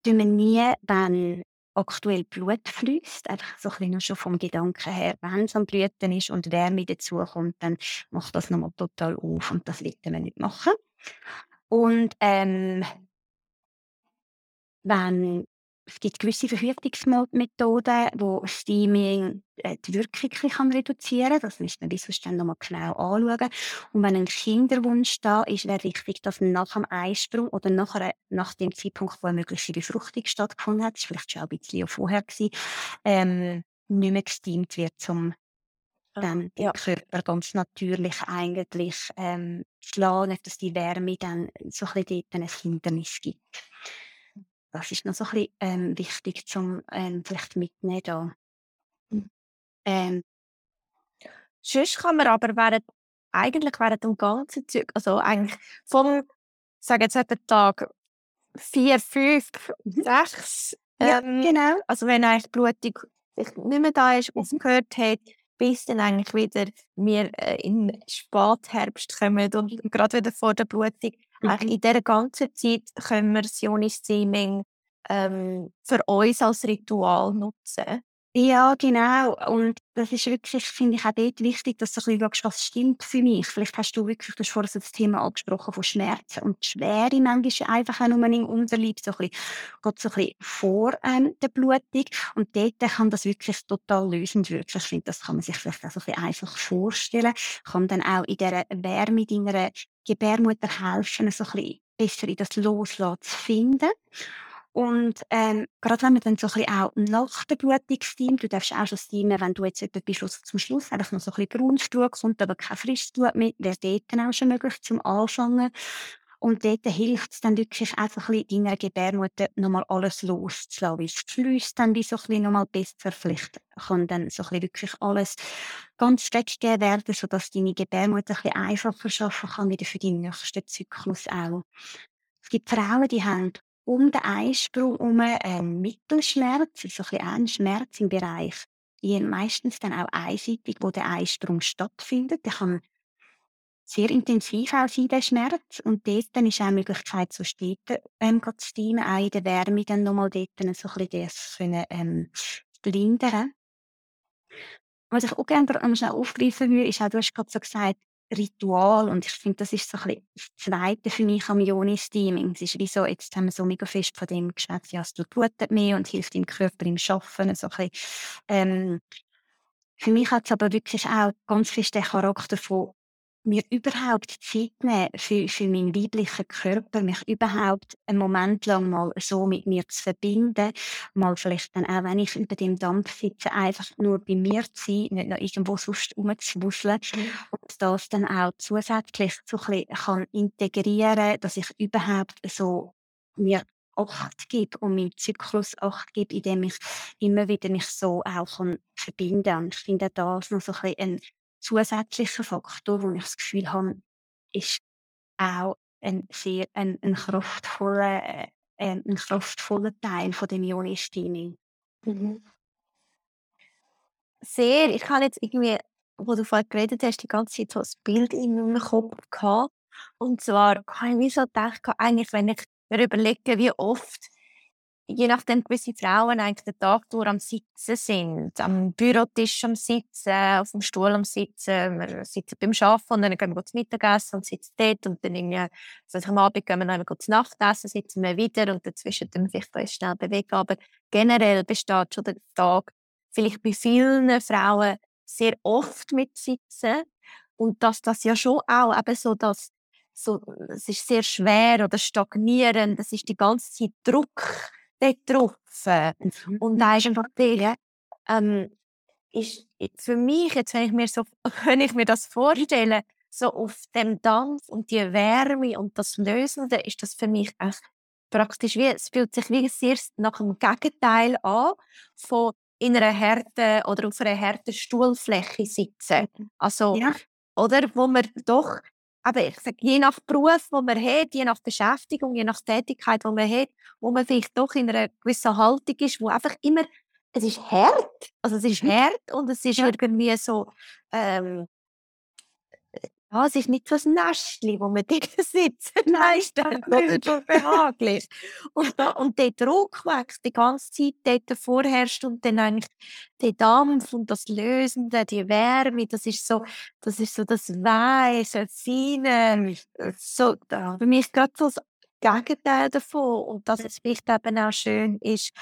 tun wir nie, wenn aktuell Blut fließt, einfach so ein bisschen schon vom Gedanken her, wenn es am Blüten ist und Wärme dazukommt, dann macht das nochmal total auf und das wird man nicht machen. Und ähm, wenn es gibt gewisse Verhütungsmethoden, wo Steaming äh, die Wirkung kann reduzieren kann. Das müssen wir bis dann noch mal genau anschauen. Und wenn ein Kinderwunsch da ist, wäre wichtig, dass nach dem Eisprung oder nachher, nach dem Zeitpunkt, wo eine mögliche Befruchtung stattgefunden hat, das war vielleicht schon ein bisschen vorher gewesen, ähm, nicht mehr gesteamt wird, um ah, dann ja. den Körper ganz natürlich eigentlich ähm, schlagen, dass die Wärme dann so ein bisschen dort ein Hindernis gibt. Das ist noch so ein bisschen ähm, wichtig zum ähm, vielleicht mitnehmen da. Hm. Ähm. Sonst kann man aber während eigentlich während dem ganzen Zyklus, also eigentlich vom, sage jetzt etwa Tag 4, 5, 6, Ja, ähm, genau. also wenn eigentlich die Blutung nicht mehr da ist, mhm. aufgehört hat, bis dann eigentlich wieder wir äh, in Spätherbst kommen und gerade wieder vor der Blutung Mhm. in dieser ganzen Zeit können wir das Joni-Streaming ähm, für uns als Ritual nutzen. Ja, genau. Und das ist wirklich, finde ich, auch dort wichtig, dass du ein bisschen schaust, was stimmt für mich. Vielleicht hast du wirklich, du hast vorhin so das Thema angesprochen von Schmerzen und Schwere manchmal einfach auch nur im Unterleib, so ein bisschen, geht so ein bisschen vor ähm, der Blutung. Und dort kann das wirklich total lösend wirken. Ich finde, das kann man sich vielleicht auch so ein bisschen einfach vorstellen. Kann dann auch in dieser Wärme deiner Gebärmutter helfen, so ein bisschen besser in das Loslassen zu finden. Und ähm, gerade wenn man dann so ein bisschen auch nach der Blutung steamt, du darfst auch schon steamen, wenn du jetzt etwa bis zum Schluss einfach noch so ein bisschen Braunstuhl kommt, aber kein frisches Blut mehr, wäre dort dann auch schon möglich zum Anfangen. Und dort hilft es dann wirklich so ein bisschen deiner Gebärmutter nochmal alles loszulassen, weil es fließt dann wie so ein bisschen nochmal besser. Vielleicht kann dann so ein bisschen wirklich alles ganz weggegeben werden, sodass deine Gebärmutter ein bisschen einfacher schaffen kann, wieder für den nächsten Zyklus auch. Es gibt Frauen, die haben um den Eisprung herum ein Mittelschmerz, also ein ein Schmerz im Bereich meistens dann auch einseitig, wo der Eisprung stattfindet. Der kann sehr intensiv auch sein, der Schmerz. Und dort dann ist auch die Möglichkeit, so Städte ähm, zu steamen, auch in der Wärme dann nochmal dort so ein bisschen das können, ähm, lindern. Was ich auch gerne schnell aufgreifen würde, ist auch, du hast gerade so gesagt, Ritual und ich finde, das ist so ein bisschen das Zweite für mich am Yoni-Steaming. Es ist wie so, jetzt haben wir so mega fest von dem geschwätzt, ja, es tut gut mehr und hilft dem Körper im Schaffen. So ähm, für mich hat es aber wirklich auch ganz fest den Charakter von mir überhaupt Zeit nehmen für, für meinen weiblichen Körper, mich überhaupt einen Moment lang mal so mit mir zu verbinden, mal vielleicht dann auch, wenn ich über dem Dampf sitze, einfach nur bei mir zu sein, nicht noch irgendwo sonst rumzuwuscheln mhm. und das dann auch zusätzlich so ein bisschen kann integrieren, dass ich überhaupt so mir Acht gebe und meinem Zyklus Acht gebe, indem ich immer wieder mich so auch kann verbinden kann. Ich finde das noch so ein bisschen ein zusätzlicher Faktor, wo ich das Gefühl habe, ist auch ein sehr ein, ein kraftvoller, äh, ein kraftvoller Teil von dem Ionistini. Mhm. Sehr. Ich habe jetzt irgendwie, wo du vorhin geredet hast, die ganze Zeit so ein Bild in meinem Kopf gehabt. Und zwar habe ich mir so gedacht, eigentlich, wenn ich mir überlege, wie oft je nachdem gewisse Frauen eigentlich den Tag durch am Sitzen sind, am Bürotisch am Sitzen, auf dem Stuhl am Sitzen, wir sitzen beim Arbeiten und dann gehen wir zum Mittagessen und sitzen dort und dann irgendwie, also am Abend gehen wir dann zum Nachtessen, sitzen wir wieder und dazwischen dann vielleicht uns schnell bewegen, aber generell besteht schon der Tag vielleicht bei vielen Frauen sehr oft mit Sitzen. Und dass das ja schon auch eben so, dass so, es ist sehr schwer oder stagnierend, es ist die ganze Zeit Druck, dort drauf. Mhm. Und einfach der, ähm, ist für mich, jetzt, wenn ich mir, so, [laughs] wenn ich mir das vorstelle, so auf dem Dampf und die Wärme und das Lösende, ist das für mich echt praktisch wie, es fühlt sich wie sehr nach dem Gegenteil an von in einer harten oder auf einer harten Stuhlfläche sitzen. Also, ja. oder, wo man doch aber ich sage, je nach Beruf, den man hat, je nach Beschäftigung, je nach Tätigkeit, die man hat, wo man vielleicht doch in einer gewissen Haltung ist, wo einfach immer, es ist hart, also es ist mhm. hart und es ist irgendwie so, ähm, ja, es ist nicht so ein Nestchen, wo man dort [laughs] sitzt. [laughs] Nein, ist dann nicht so behaglich. Und, da, und der Druck wächst die ganze Zeit dort vorherrscht und dann eigentlich der Dampf und das Lösende, die Wärme, das ist so das, ist so das Weiße, das Feine. So, für mich gerade so das Gegenteil davon. Und dass es vielleicht eben auch schön ist,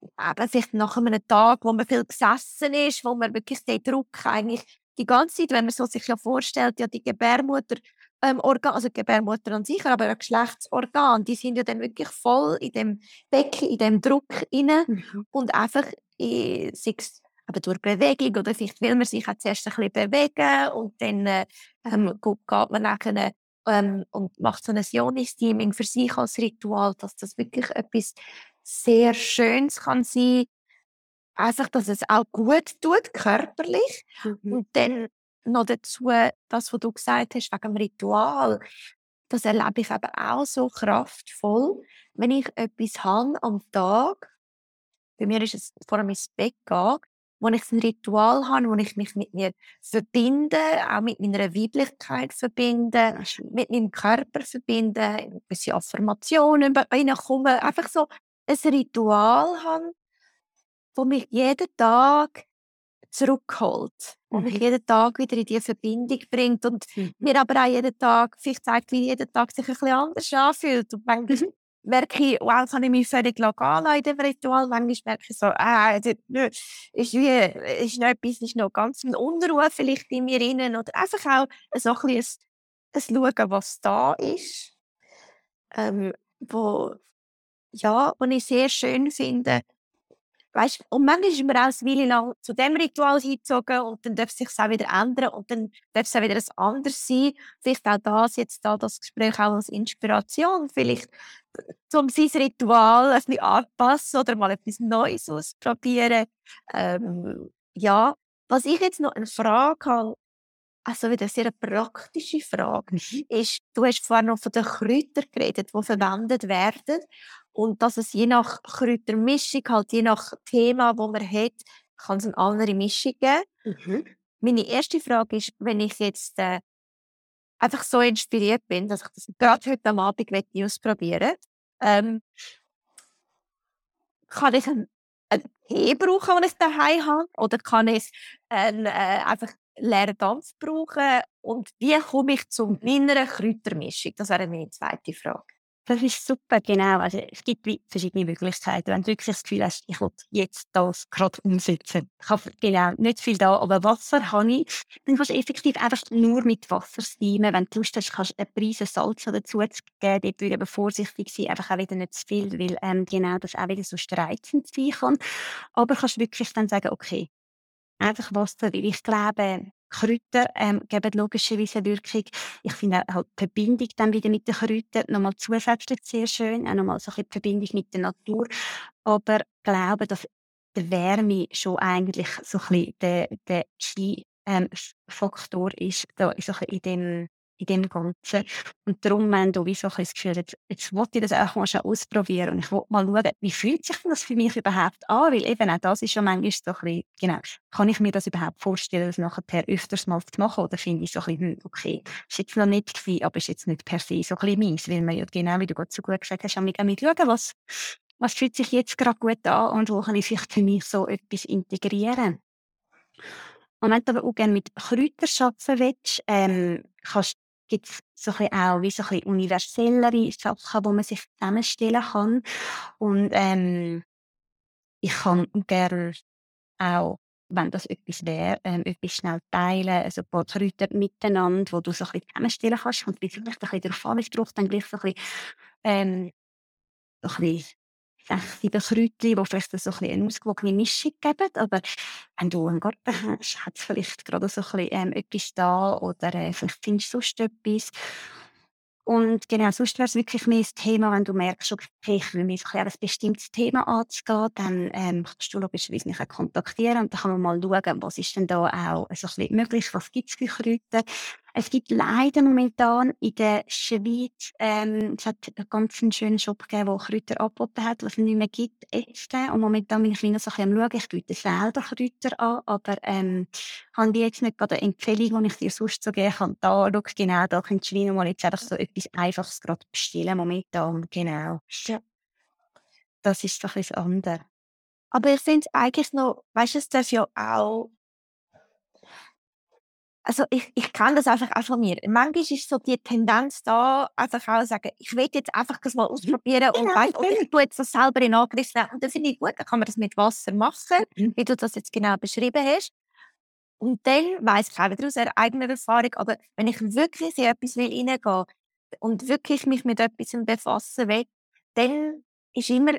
eben vielleicht nach einem Tag, wo man viel gesessen ist, wo man wirklich den Druck eigentlich die ganze Zeit, wenn man so sich ja vorstellt, ja die Gebärmutter, ähm, Organ, also Gebärmutter an sich, aber auch Geschlechtsorgan, die sind ja dann wirklich voll in dem Becken, in dem Druck inne mhm. und einfach äh, sei aber durch Bewegung oder vielleicht will man sich auch zuerst ein bisschen bewegen und dann äh, ähm, geht man nachher ähm, und macht so ein Ionis-Teaming für sich als Ritual, dass das wirklich etwas sehr Schönes kann sein Einfach, dass es auch gut tut, körperlich. Mhm. Und dann noch dazu, das, was du gesagt hast, wegen dem Ritual. Das erlebe ich eben auch so kraftvoll, wenn ich etwas habe am Tag. Bei mir ist es vor allem ins Bett gehen, wo ich ein Ritual habe, wo ich mich mit mir verbinde, auch mit meiner Weiblichkeit verbinde, mit meinem Körper verbinde, ein bisschen Affirmationen reinkommen, einfach so ein Ritual habe, wo mich jeden Tag zurückholt, wo mhm. mich jeden Tag wieder in diese Verbindung bringt und mhm. mir aber auch jeden Tag vielleicht zeigt, wie jeden Tag sich ein bisschen anders anfühlt. Und manchmal mhm. merke ich, wow, kann ich mich völlig gehen in diesem Ritual. Manchmal merke ich so, ah, ist, wie, ist noch etwas, ist noch ganz eine Unruhe vielleicht in mir drin oder einfach auch so ein bisschen ein, ein Schauen, was da ist. Ähm, wo, ja, was ich sehr schön finde, Weißt, und manchmal ist man auch eine Weile lang zu dem Ritual hingezogen und dann darf es sich auch wieder ändern und dann darf es auch wieder ein anderes sein. Vielleicht auch das jetzt da, das Gespräch auch als Inspiration, vielleicht um sein Ritual ein bisschen anpassen oder mal etwas Neues ausprobieren. Ähm, ja, was ich jetzt noch eine Frage habe, also wieder eine sehr praktische Frage, mhm. ist, du hast vorhin noch von den Kräutern geredet, die verwendet werden. Und dass es je nach Kräutermischung, halt je nach Thema, wo man hat, kann es eine andere Mischung geben. Mhm. Meine erste Frage ist, wenn ich jetzt äh, einfach so inspiriert bin, dass ich das gerade heute am Abend ausprobieren ähm, kann ich einen, einen Tee brauchen, den ich daheim habe? Oder kann ich äh, einfach leeren Dampf brauchen und wie komme ich zu meiner Kräutermischung? Das wäre meine zweite Frage. Das ist super, genau. Also, es gibt verschiedene Möglichkeiten. Wenn du wirklich das Gefühl hast, ich will jetzt das gerade umsetzen. Ich habe genau nicht viel da, aber Wasser habe ich. Dann kannst du effektiv einfach nur mit Wasser steamen. Wenn du Lust hast, kannst du eine Prise Salz dazu geben. Dort würde ich aber vorsichtig sein, einfach auch wieder nicht zu viel, weil ähm, genau das auch wieder so reizend sein kann. Aber kannst wirklich dann sagen, okay, einfach Wasser, weil ich glaube, Kräuter ähm, geben logischerweise eine Wirkung. Ich finde halt die Verbindung dann wieder mit den Kräutern nochmal zusätzlich sehr schön, auch nochmal so ein die Verbindung mit der Natur. Aber ich glaube, dass die Wärme schon eigentlich so ein bisschen der, der Key-Faktor ähm, ist, da so in dem in dem Ganzen. Und darum, wenn du wie so ein das Gefühl jetzt, jetzt wollte ich das auch mal schon ausprobieren und ich wollte mal schauen, wie fühlt sich das für mich überhaupt an, weil eben auch das ist ja manchmal so ein bisschen, genau, kann ich mir das überhaupt vorstellen, das nachher öfters mal zu machen oder finde ich so ein bisschen, hm, okay, ist jetzt noch nicht gewesen, aber ist jetzt nicht per se so ein bisschen meins, weil man ja genau, wie du gerade so gut gesagt hast, auch mit schauen, was, was fühlt sich jetzt gerade gut an und wo kann ich vielleicht für mich so etwas integrieren. Und wenn du aber auch gerne mit Kräutern arbeiten willst, ähm, kannst gibt es so auch wie so ein universellere Sachen, die man sich zusammenstellen kann. Und ähm, ich kann gerne auch, wenn das etwas wäre, ähm, etwas schnell teilen, also ein paar Kräuter miteinander, wo du so ein bisschen zusammenstellen kannst. Und vielleicht ein bisschen darauf an, es braucht dann gleich so ein bisschen, ähm, so ein bisschen sieben Kräutchen, die vielleicht so ein eine ausgewogene Mischung geben. Aber wenn du einen Garten hast, hat es vielleicht gerade so ein bisschen, ähm, etwas da oder äh, vielleicht findest du sonst etwas. Und genau, sonst wäre es wirklich mehr das Thema, wenn du merkst, okay, ich will mich ein, ein bestimmtes Thema anzugehen, dann ähm, kannst du logischerweise mich auch kontaktieren und dann kann man mal schauen, was ist denn da auch so ein bisschen möglich, was gibt es für Kräuter. Es gibt leider momentan in der Schweiz, ähm, es hat einen ganz schönen Shop gegeben, der Kräuter angeboten hat, was es nicht mehr gibt, jetzt. Und momentan bin ich wieder so ein bisschen am schauen, ich biete selber Kräuter an, aber ähm, habe jetzt nicht gerade eine Empfehlung, die ich dir sonst so geben kann. Da, schau, genau, da könntest du wieder mal jetzt einfach so etwas Einfaches gerade bestellen momentan, genau. Ja. Das ist doch etwas anderes. Aber ich finde eigentlich noch, weißt du, es darf ja auch also ich, ich kann das einfach auch von mir. Manchmal ist so die Tendenz da, einfach auch zu sagen, ich will jetzt einfach das mal ausprobieren und, ja, weiss, und ich tue jetzt das selber in Angriff nehmen. Und dann finde ich gut, dann kann man das mit Wasser machen, mhm. wie du das jetzt genau beschrieben hast. Und dann weiss ich auch wieder aus eigener Erfahrung, aber wenn ich wirklich in etwas will reingehen und wirklich mich mit etwas befassen will, dann ist immer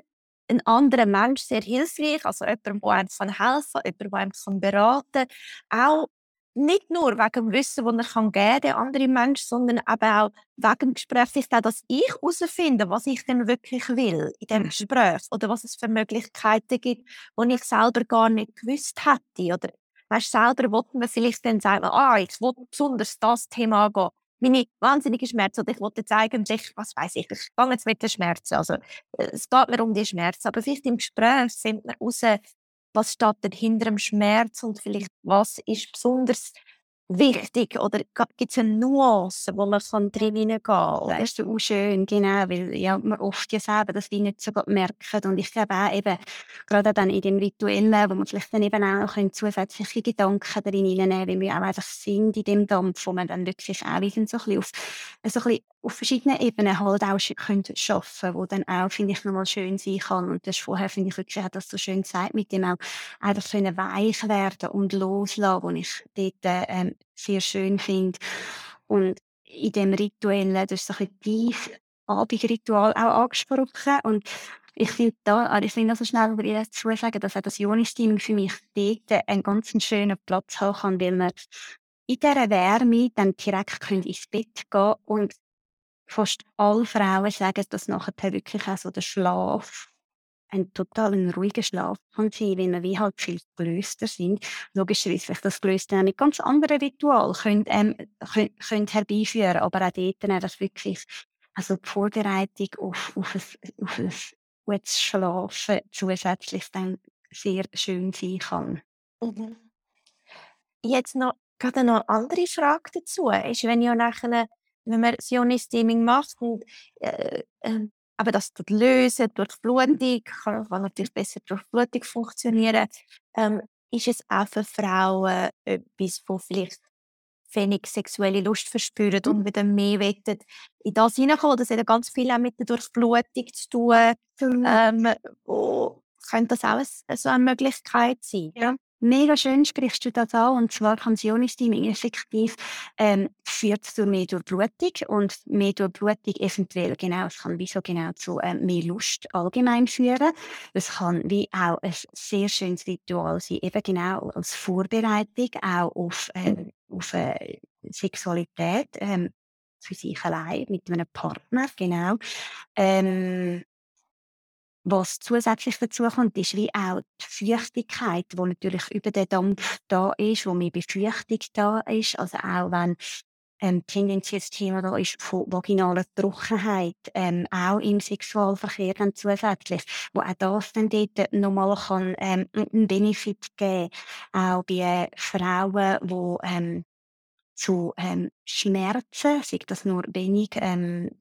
ein anderer Mensch sehr hilfreich, also jemand, der einem helfen kann, jemand, der einem beraten kann. Auch nicht nur wegen dem Wissen, das er kann geben kann, der andere Mensch, sondern eben auch wegen dem Gespräch, auch, dass ich herausfinde, was ich denn wirklich will in diesem mhm. Gespräch oder was es für Möglichkeiten gibt, die ich selber gar nicht gewusst hätte. Oder weißt, selber wollte man vielleicht dann sagen, ah, ich will besonders das Thema angehen. Meine wahnsinnige Schmerzen, oder ich wollte jetzt eigentlich, was weiß ich, ich gehe jetzt mit den Schmerzen. Also, äh, es geht mir um die Schmerzen. Aber vielleicht im Gespräch findet man heraus, was steht hinter dem Schmerz und vielleicht was ist besonders wichtig oder gibt es eine Nuance, wo man kann drin hineingehen kann? Das ist so schön, genau, weil ja, man oft ja selber das wie nicht so gut merkt und ich glaube auch eben, gerade dann in dem Rituellen, wo man vielleicht dann eben auch noch zusätzliche Gedanken drin hineinnehmen weil wir auch einfach sind in dem Dampf, wo man dann wirklich auch so ein bisschen auf, so ein bisschen auf verschiedenen Ebenen halt auch könnte schaffen, wo dann auch, finde ich, nochmal schön sein kann. Und das vorher, finde ich wirklich, hat das so schön gesagt, mit dem auch einfach können weich werden und loslassen, was ich dort ähm, sehr schön finde. Und in dem Rituellen, das ist so ein tief Abendritual auch angesprochen. Und ich finde da, also ich will noch so schnell über ihr zu sagen, dass auch das Joni-Steaming für mich dort einen ganz schönen Platz haben kann, weil man in dieser Wärme dann direkt ins Bett gehen und fast alle Frauen sagen, dass nachher wirklich auch so der Schlaf ein total ein ruhiger Schlaf kann sein, weil wir wie halt viel gelöster sind. Logischerweise vielleicht das Gelöste auch mit ganz anderen Ritualen können, ähm, können, können herbeiführen, aber auch dort dann das wirklich also die Vorbereitung auf, auf, ein, auf ein gutes Schlafen zusätzlich dann sehr schön sein kann. Mhm. Jetzt noch gerade noch eine andere Frage dazu ist, wenn ja nachher wenn man Sionis-Steaming macht und äh, äh, aber das lösen durch Blutung, kann, kann natürlich besser durch Blutung funktionieren. Ähm, ist es auch für Frauen etwas, wo vielleicht wenig sexuelle Lust verspüren und mhm. wieder mehr wollen in das hineinkommen. Das hat ganz viel auch mit der Durchblutung zu tun. Mhm. Ähm, wo könnte das auch so eine Möglichkeit sein? Ja. Mega schön sprichst du das an. Und zwar kann Ionensteaming effektiv ähm, führt zu mehr Durchblutung und mehr Durchblutung eventuell genau, es kann wie genau zu ähm, mehr Lust allgemein führen. Es kann wie auch ein sehr schönes Ritual sein, eben genau als Vorbereitung auch auf, äh, auf äh, Sexualität ähm, für sich allein mit einem Partner, genau. Ähm, was zusätzlich dazu kommt, ist wie auch die Feuchtigkeit, die natürlich über den Dampf da ist, wo mehr Befeuchtung da ist. Also auch wenn ähm, tendenziell das Thema da ist von vaginaler Trockenheit, ähm, auch im Sexualverkehr dann zusätzlich, wo auch das dann dort nochmal kann, ähm, einen Benefit geben, auch bei Frauen, die ähm, zu ähm, Schmerzen, sei das nur wenig ähm,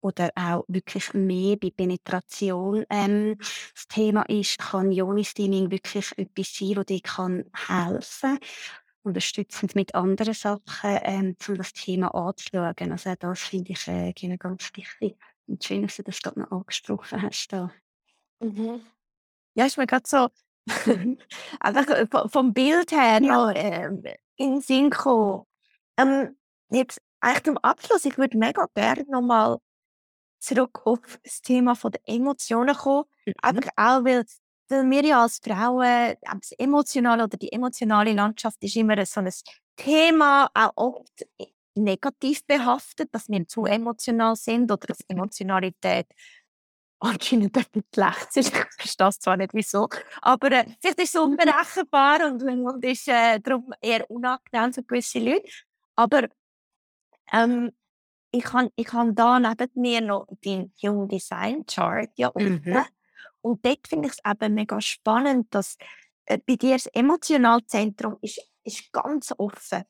oder auch wirklich mehr bei Penetration ähm, das Thema ist, kann Ionistiming wirklich etwas sein, das dir kann helfen unterstützend mit anderen Sachen, ähm, um das Thema anzuschauen. Also das finde ich äh, ganz wichtig. Und schön, dass du das gerade noch angesprochen hast. Da. Mhm. Ja, ist mir gerade so [laughs] einfach äh, vom Bild her ja. noch äh, in den Sinn gekommen. Ähm, jetzt eigentlich zum Abschluss, ich würde mega gerne nochmal zurück auf das Thema der Emotionen kommen. Mhm. Auch, weil, weil wir ja als Frauen, das Emotionale oder die emotionale Landschaft ist immer so ein Thema, auch oft negativ behaftet, dass wir zu emotional sind oder dass Emotionalität [laughs] anscheinend etwas schlecht ist. Ich verstehe das zwar nicht, wieso, aber äh, vielleicht ist es unberechenbar und, und ist äh, darum eher unangenehm für gewisse Leute. Aber ähm, ich habe ich da neben mir noch den Human Design Chart ja Mhm. Und dort finde ich es eben mega spannend, dass äh, bei dir das Emotionalzentrum ist, ist ganz offen.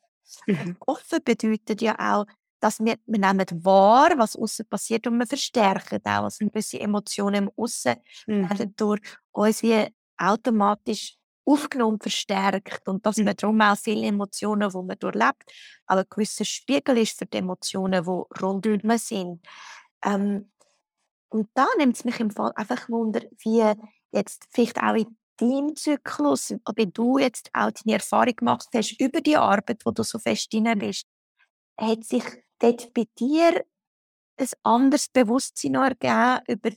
Mhm. Offen bedeutet ja auch, dass wir, wir nehmen wahr, was außen passiert und wir verstärken auch. Also gewisse Emotionen im Außen Mhm. werden durch uns wie automatisch aufgenommen, verstärkt. Und dass man darum auch viele Emotionen, die man durchlebt, auch ein gewisser Spiegel ist für die Emotionen, die rundum sind. Ähm, und da nimmt es mich im Fall einfach wunder, wie jetzt vielleicht auch in deinem Zyklus, ob du jetzt auch deine Erfahrung gemacht hast über die Arbeit, wo du so fest drin bist, hat sich dort bei dir ein anderes Bewusstsein ergeben über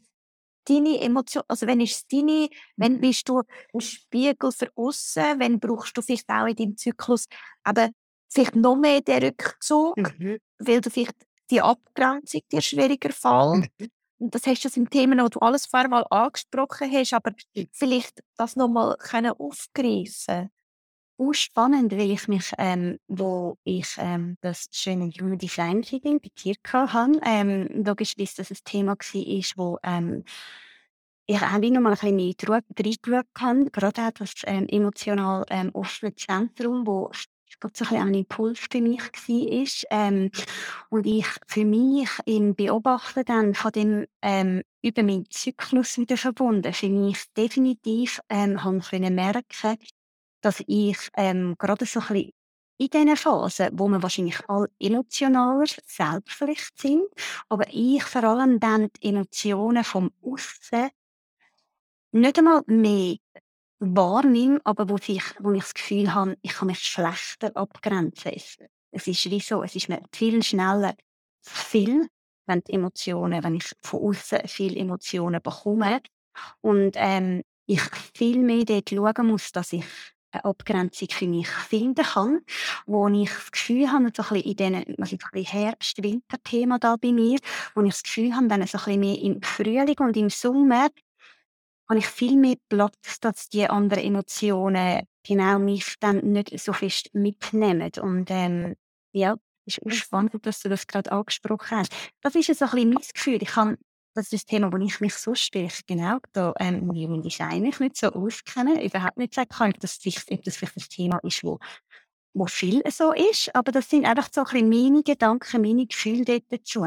deine Emotion, also wenn ist es deine, wenn mhm. bist du ein Spiegel für außen, wenn brauchst du vielleicht auch in deinem Zyklus aber vielleicht noch mehr den Rückzug, mhm. weil du vielleicht die Abgrenzung dir schwieriger fällt. Mhm. Und das hast du im Thema, wo du alles vorher mal angesprochen hast, aber vielleicht das nochmal aufgreifen auch spannend, weil ich mich, ähm, wo ich ähm, das schöne Human Design Reading bei dir hatte, ähm, logischerweise, dass es ein Thema war, wo ähm, ich auch noch mal ein bisschen reingeschaut habe, gerade auch das ähm, emotional ähm, offene Zentrum, wo gerade so ein, ein Impuls für mich war. Ähm, und ich für mich im Beobachten dann von dem ähm, über meinen Zyklus wieder verbunden, für mich definitiv ähm, haben können merken, dass ich ähm, gerade so ein bisschen in diesen Phasen, wo wir wahrscheinlich alle emotionaler selbstverlicht sind, aber ich vor allem dann die Emotionen vom Aussen nicht einmal mehr wahrnehme, aber wo ich, wo ich das Gefühl habe, ich kann mich schlechter abgrenzen. Es, es ist wie so, es ist mir viel schneller viel, wenn die Emotionen, wenn ich von außen viele Emotionen bekomme und ähm, ich viel mehr dort schauen muss, dass ich eine Abgrenzung für mich finden kann, wo ich das Gefühl habe, so ein in also ein Herbst-Winter-Thema da bei mir, wo ich das Gefühl habe, dann so ein bisschen mehr im Frühling und im Sommer habe ich viel mehr Platz, dass die anderen Emotionen genau mich dann nicht so fest mitnehmen. Und ähm, ja, ist spannend, dass du das gerade angesprochen hast. Das ist so ein bisschen mein Gefühl. Ich kann das ist das Thema, wo ich mich so vielleicht genau da ähm, Human Design nicht so auskenne, überhaupt nicht sagen kann, dass das, ob das vielleicht ein Thema ist, wo, wo viel so ist, aber das sind einfach so ein bisschen meine Gedanken, meine Gefühle dort dazu.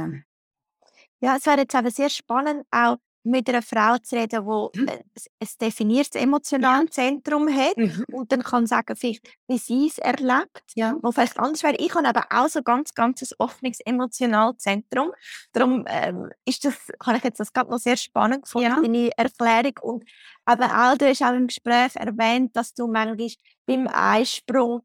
Ja, es wäre jetzt eben sehr spannend, auch mit einer Frau zu reden, die Mhm. ein, ein definiertes emotionales Zentrum hat Mhm. und dann kann sagen, vielleicht, wie sie es erlebt, Ja. wo vielleicht anders wäre. Ich habe aber auch so ganz, ganz ein offenes emotionales Zentrum. Darum ähm, ist das, habe ich jetzt das gerade noch sehr spannend gefunden, Ja. deine Erklärung. Und aber auch, du hast auch im Gespräch erwähnt, dass du manchmal beim Einsprung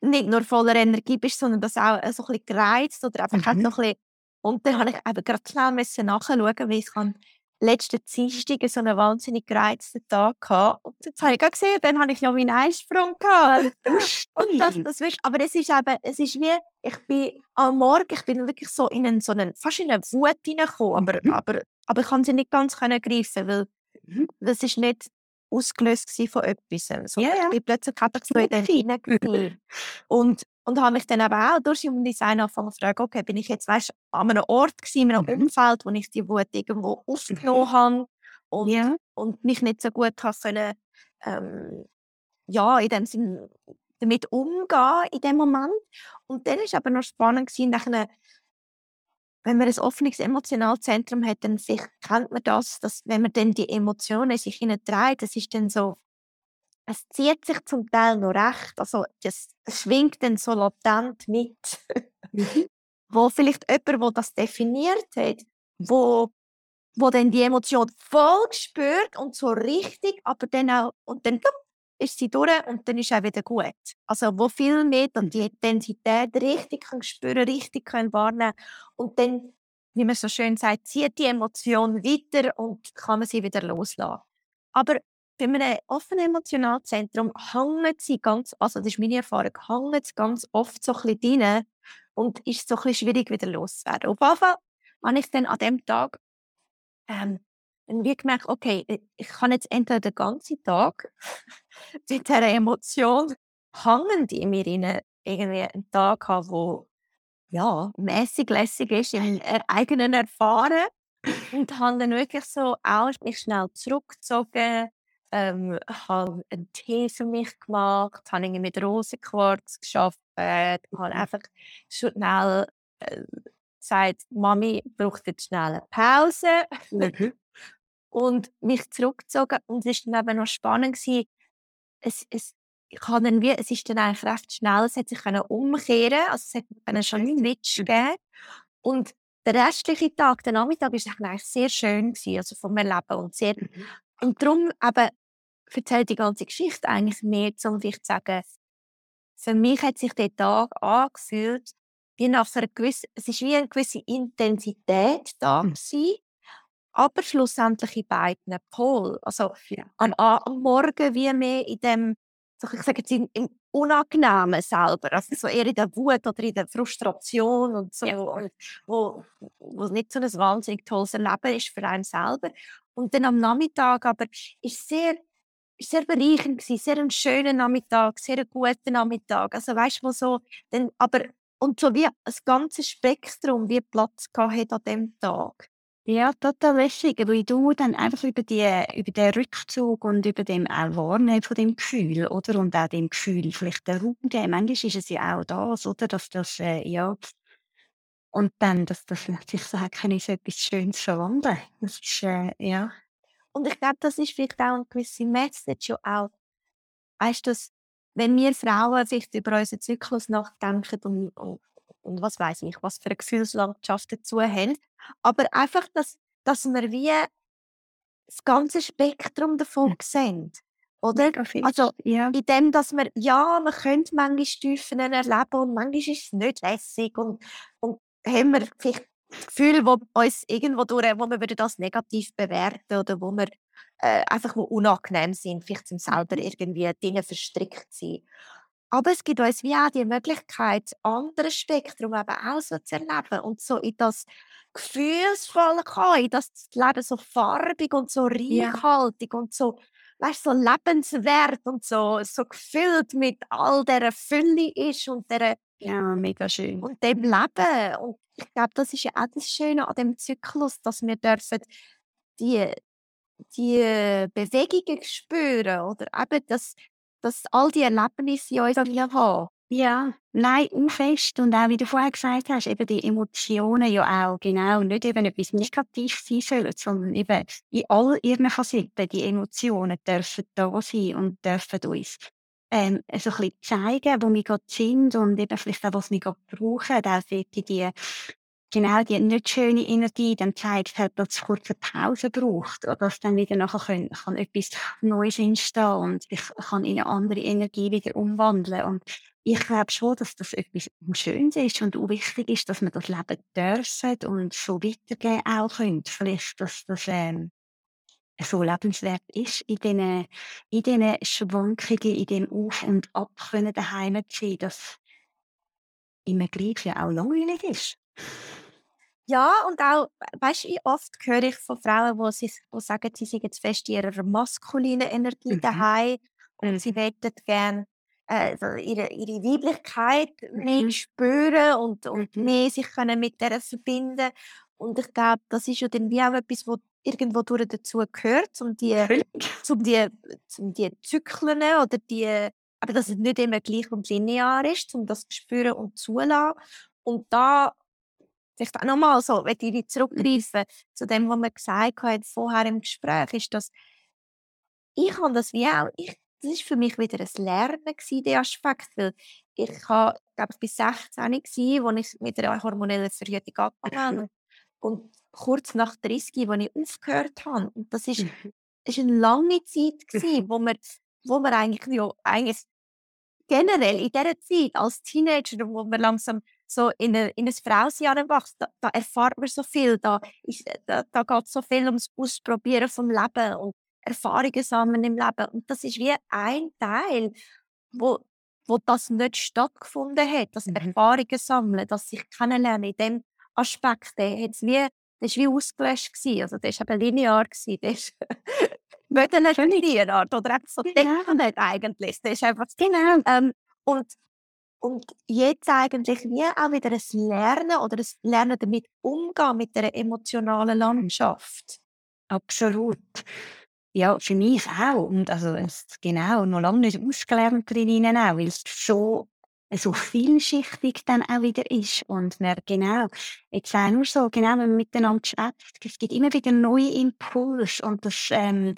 nicht nur voller Energie bist, sondern dass auch äh, so ein bisschen gereizt oder einfach Mhm. so ein bisschen und dann habe ich eben gerade schnell nachschauen, weil ich habe letzten Dienstag so einen wahnsinnig gereizten Tag hatte. Und jetzt habe ich gerade gesehen, dann habe ich ja meinen Einsprung gehabt. [laughs] Und das, das wirklich, aber es ist eben, es ist wie, ich bin am Morgen, ich bin wirklich so in einen, so einen, fast in eine Wut hineingekommen, aber, Mhm. aber, aber ich konnte sie nicht ganz können greifen, weil Mhm. das ist nicht ausgelöst von etwas. So, Ja, ja. Ich bin plötzlich einfach so in den hinein und, und habe mich dann eben auch durch Human Design angefangen zu fragen, okay, bin ich jetzt weißt, an einem Ort gewesen, in einem Mhm. Umfeld, wo ich die Wut irgendwo aufgenommen habe und, Ja. und mich nicht so gut habe können, ähm, ja, in dem Sinn damit umgehen in dem Moment. Und dann ist aber noch spannend gewesen, nachher, wenn man ein offenes emotionales Zentrum hat, dann kennt man das, dass wenn man dann die Emotionen in sich hineinträgt, das ist dann so, es zieht sich zum Teil noch recht, also das schwingt dann so latent mit, Mhm. [laughs] wo vielleicht jemand, der das definiert hat, wo, wo dann die Emotion voll spürt und so richtig, aber dann auch, und dann ist sie durch und dann ist auch wieder gut. Also wo viel mehr dann die Intensität richtig kann spüren, richtig können wahrnehmen und dann, wie man so schön sagt, zieht die Emotion weiter und kann man sie wieder loslassen. Aber bei einem offenen emotionalen Zentrum hängen sie ganz, also das ist meine Erfahrung, hängen sie ganz oft so ein bisschen drin und ist so ein bisschen schwierig wieder loszuwerden. Auf jeden Fall habe ich dann an dem Tag ähm, dann wie gemerkt, okay, ich kann jetzt entweder den ganzen Tag [laughs] mit dieser Emotion hängend in mir rein irgendwie einen Tag haben, wo ja, mäßig lässig ist er- eigenen Erfahren und habe dann wirklich so auch mich schnell zurückgezogen, ähm, habe einen Tee für mich gemacht, habe irgendwie mit Rosenquarz geschafft, habe einfach schnell äh, gesagt, Mami braucht jetzt schnell eine Pause Mhm. [laughs] und mich zurückgezogen und es war dann eben noch spannend gewesen. Es, es, ich habe dann wie, es ist dann eigentlich recht schnell, es hat sich können umkehren, also es hat einen schon einen Switch gegeben und der restliche Tag, der Nachmittag, war eigentlich sehr schön gewesen, also vom Erleben und sehr Mhm. Und darum eben erzählt die ganze Geschichte eigentlich mehr, um zu sagen, für mich hat sich der Tag angefühlt, wie nach einer gewissen, es ist wie eine gewisse Intensität da Mhm. gewesen, aber schlussendlich in beiden Polen. Also Ja. am, Morgen wie mehr in dem, so ich sage jetzt, im, im Unangenehmen selber, also so eher in der Wut oder in der Frustration und so, Ja. und wo, wo es nicht so ein wahnsinnig tolles Erleben ist für einen selber. Und dann am Nachmittag aber ist sehr ist sehr bereichernd gewesen, sehr ein schöner Nachmittag, sehr ein guter Nachmittag. Also weißt du, so, dann, aber und so wie das ganze Spektrum wie Platz hat an dem Tag. Ja, total lässig, weil du dann einfach über die über den Rückzug und über dem auch Wahrnehmen von dem Gefühl, oder? Und auch dem Gefühl vielleicht den Raum geben. Manchmal ist es ja auch das, oder? Dass das, äh, ja und dann, dass das sich können in so etwas Schönes verwandeln. Das ist, äh, ja. Und ich glaube, das ist vielleicht auch eine gewisse Message auch. Weißt du, wenn wir Frauen vielleicht über unseren Zyklus nachdenken und, und, und was weiß ich, was für eine Gefühlslandschaft dazu haben, aber einfach, dass, dass wir wie das ganze Spektrum davon sehen. Oder? Also, ja. in dem, dass wir, ja, man könnte manchmal Tiefen erleben und manchmal ist es nicht lässig und, und haben wir vielleicht das Gefühl, wo uns irgendwo durch, wo wir das negativ bewerten oder wo wir äh, einfach wo unangenehm sind, vielleicht zum selber irgendwie Dinge verstrickt sind. Aber es gibt uns wie auch die Möglichkeit, andere Spektrum eben auch so zu erleben und so in das Gefühlsvolle kommen, in das Leben so farbig und so Ja. reichhaltig und so, weißt, so lebenswert und so, so gefüllt mit all dieser Fülle ist und dieser Ja, mega schön. und dem Leben. Und ich glaube, das ist ja auch das Schöne an dem Zyklus, dass wir dürfen die, die Bewegungen spüren oder eben, dass, dass all die Erlebnisse in uns haben. Ja, nein, fest. Und auch, wie du vorher gesagt hast, eben die Emotionen ja auch, genau, nicht eben etwas Negatives sein sollen, sondern eben in all ihren Facetten, die Emotionen dürfen da sein und dürfen uns ähm, so ein bisschen zeigen, wo wir gerade sind und eben vielleicht auch, was wir gerade brauchen. Auch die, die genau die nicht schöne Energie dann zeigt halt, dass es kurz eine Pause braucht oder dass dann wieder nachher können, kann etwas Neues entstehen und ich kann in eine andere Energie wieder umwandeln und ich glaube schon, dass das etwas Schönes ist und auch wichtig ist, dass man das Leben dürfen und so weitergeben auch können. Vielleicht, dass das ähm, so lebenswert ist, in diesen, in diesen Schwankungen, in dem Auf und Ab können daheim zu sein, dass immer gleich ja auch langweilig ist. Ja, und auch, weißt du, oft höre ich von Frauen, die, sich, die sagen, sie sind jetzt fest in ihrer maskulinen Energie mhm. daheim und mhm. sie möchten gerne äh, ihre, ihre Weiblichkeit mhm. mehr spüren und, und mhm. mehr sich können mit der verbinden Und ich glaube, das ist ja dann wie auch etwas, was irgendwo durch dazu gehört, um die, um die, um die Zyklen oder die, aber dass es nicht immer gleich und linear ist, um das zu spüren und zulassen. Und da vielleicht auch nochmal so, wenn ich mhm. zurückgreifen zu dem, was wir gesagt haben vorher im Gespräch, ist, dass ich habe das wie auch, ich, das ist für mich wieder ein Lernen gewesen, der Aspekt, weil ich habe, glaube ich, bis 16 gewesen, als ich mit einer hormonellen Verhütung angefangen habe. Und kurz nach 30, als ich aufgehört habe. Und das ist, mhm. ist eine lange Zeit gewesen, [laughs] wo man, wo man eigentlich, ja, eigentlich generell in dieser Zeit als Teenager, wo man langsam so in, eine, in ein Frausein wächst, da, da, erfahrt man so viel, da, da, da geht es so viel ums Ausprobieren vom Leben und Erfahrungen sammeln im Leben. Und das ist wie ein Teil, wo, wo das nicht stattgefunden hat, das mhm. Erfahrungen sammeln, das sich kennenlernen in dem Aspekt, der, wie, das war wie ausgelöscht. Gewesen. Also der war eben linear. Gewesen. Der ist [laughs] nicht linear oder einfach so genau. nicht eigentlich. Das ist einfach, genau. Ähm, und und jetzt eigentlich wie auch wieder ein Lernen oder ein Lernen damit umgehen mit der emotionalen Landschaft. Absolut. Ja, für mich auch. Und also es genau, noch lange nicht ausgelernt drin auch, weil es so, so vielschichtig dann auch wieder ist. Und man, genau, jetzt auch nur so, genau, wenn man miteinander schwätzt, es gibt immer wieder neue Impulse und das, ähm,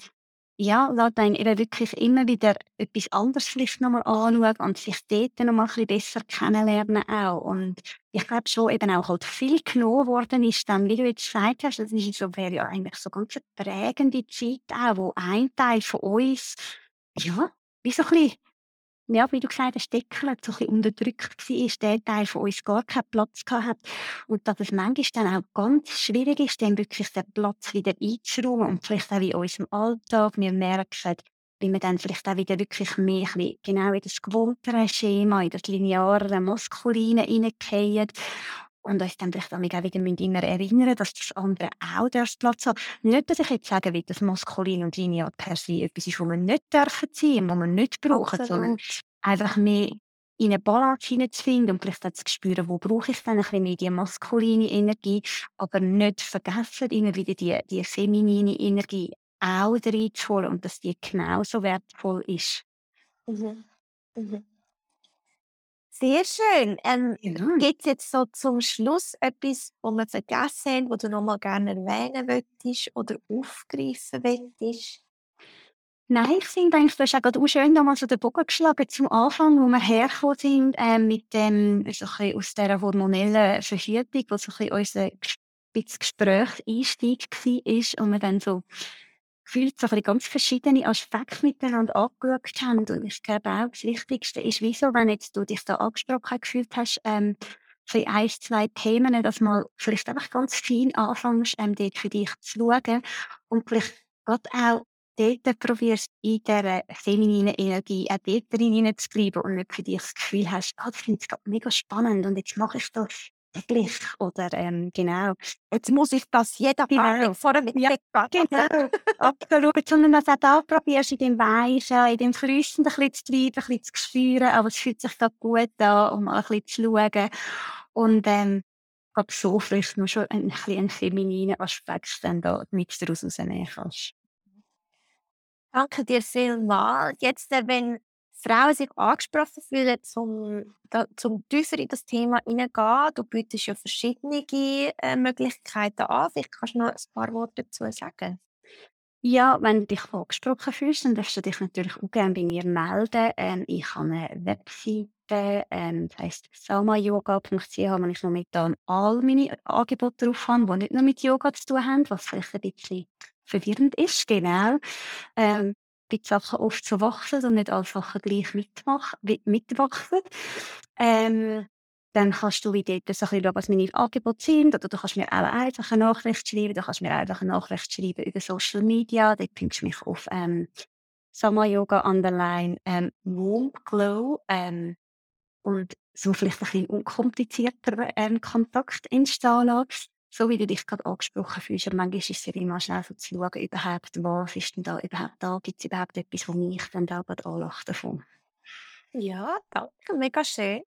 ja, lässt einen eben wirklich immer wieder etwas anderes vielleicht nochmal anschauen und sich dort noch mal ein bisschen besser kennenlernen auch. Und ich glaube schon eben auch halt viel genommen worden ist dann, wie du jetzt gesagt hast, das ist insofern ja eigentlich so ganz eine prägende Zeit auch, wo ein Teil von uns, ja, wie so ein bisschen ja, wie du gesagt hast, Deckel so ein bisschen unterdrückt war, der Teil von uns gar keinen Platz hat. Und dass es manchmal dann auch ganz schwierig ist, dann wirklich den Platz wieder einzuräumen und vielleicht auch in unserem Alltag. Wir merken, wie wir dann vielleicht auch wieder wirklich mehr genau in das gewohntere Schema, in das lineare, maskuline hineingehen und uns dann vielleicht auch wieder immer erinnern dass das andere auch Platz hat. Nicht, dass ich jetzt sagen will, dass maskulin und linear per se etwas ist, was wir nicht dürfen sein, was wir nicht brauchen, Absolut. sondern einfach mehr in eine Balance hineinzufinden und vielleicht auch zu spüren, wo brauche ich dann ein bisschen mehr die maskuline Energie, aber nicht vergessen, immer wieder die, die feminine Energie auch reinzuholen und dass die genauso wertvoll ist. Mhm. Mhm. Sehr schön. Ähm, Genau. Gibt es jetzt so zum Schluss etwas, wo wir vergessen haben, wo du noch mal gerne erwähnen möchtest oder aufgreifen möchtest? Nein, ich finde eigentlich, du hast auch gerade auch schön nochmal so den Bogen geschlagen zum Anfang, wo wir hergekommen sind, ähm, mit dem, so ein bisschen aus dieser hormonellen Verschiebung, wo so ein bisschen unser Gesprächseinstieg war und wir dann so gefühlt so ganz verschiedene Aspekte miteinander angeschaut haben. Und ich glaube auch, das Wichtigste ist, wieso, wenn jetzt du dich da angesprochen gefühlt hast, ähm, für ein, zwei Themen, dass mal vielleicht einfach ganz fein anfängst, ähm, dort für dich zu schauen und vielleicht gerade auch dort probierst, in dieser femininen Energie auch dort zu und nicht für dich das Gefühl hast, oh, das finde ich mega spannend und jetzt mache ich das täglich oder ähm, genau. Jetzt muss ich das jeder genau. vor dem ja, genau. Absolut. Sondern dass du auch da probierst, in dem Weichen, in dem Flüssen ein bisschen zu treiben, ein bisschen zu spüren, aber es fühlt sich da gut an, um mal ein bisschen zu schauen. Und ähm, glaube so vielleicht nur schon ein bisschen einen femininen Aspekt dann da mit daraus rausnehmen kannst. Danke dir vielmals. Jetzt, äh, wenn Frauen sich angesprochen fühlen, zum, da, zum tiefer in das Thema hineingehen. Du bietest ja verschiedene äh, Möglichkeiten an. Vielleicht kannst du noch ein paar Worte dazu sagen. Ja, wenn du dich angesprochen fühlst, dann darfst du dich natürlich auch gerne bei mir melden. Ähm, ich habe eine Webseite, ähm, das heisst salmayoga.ch, wo ich momentan all meine Angebote drauf habe, die nicht nur mit Yoga zu tun haben, was vielleicht ein bisschen verwirrend ist, genau. Ähm, bei Sachen oft so wachsen und nicht alle Sachen gleich mitmach, mitwachsen. Ähm, dann kannst du wieder so ein schauen, was meine Angebote sind. Oder du kannst mir auch einfach eine Nachricht schreiben. Du kannst mir einfach eine Nachricht schreiben über Social Media. Dort findest du mich auf ähm, Sama Yoga Underline ähm, Womb Glow. Ähm, und so vielleicht ein bisschen unkomplizierter ähm, Kontakt entstehen lassen. So wie du dich gerade angesprochen fühlst. Und manchmal ist es ja immer schnell so zu schauen, überhaupt, was ist denn da überhaupt da? Gibt es überhaupt etwas, wo mich dann da gerade anlacht davon? Ja, danke, mega schön.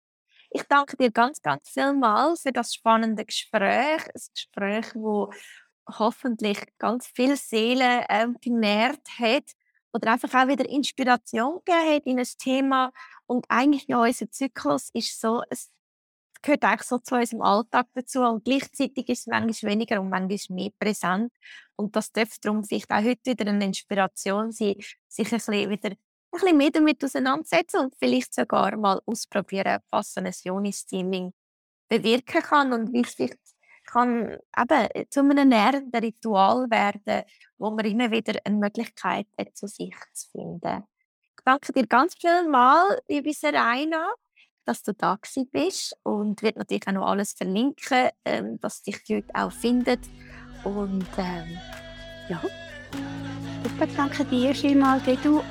Ich danke dir ganz, ganz vielmals für das spannende Gespräch. Ein Gespräch, wo hoffentlich ganz viele Seelen ähm, genährt hat oder einfach auch wieder Inspiration gegeben hat in ein Thema. Und eigentlich ja, unser Zyklus ist so, es gehört eigentlich so zu unserem Alltag dazu und gleichzeitig ist es manchmal weniger und manchmal mehr präsent. Und das dürfte darum vielleicht auch heute wieder eine Inspiration sein, sich ein bisschen wieder ein bisschen mehr damit auseinandersetzen und vielleicht sogar mal ausprobieren, was ein Joni-Steaming bewirken kann und wie es vielleicht kann eben zu einem nährenden Ritual werden, wo man immer wieder eine Möglichkeit hat, zu sich zu finden. Ich danke dir ganz vielmals, liebe Serena, dass du da bist und wird natürlich auch noch alles verlinken, ähm, dass dich die Leute auch findet und ähm, ja. Super, danke dir vielmals, du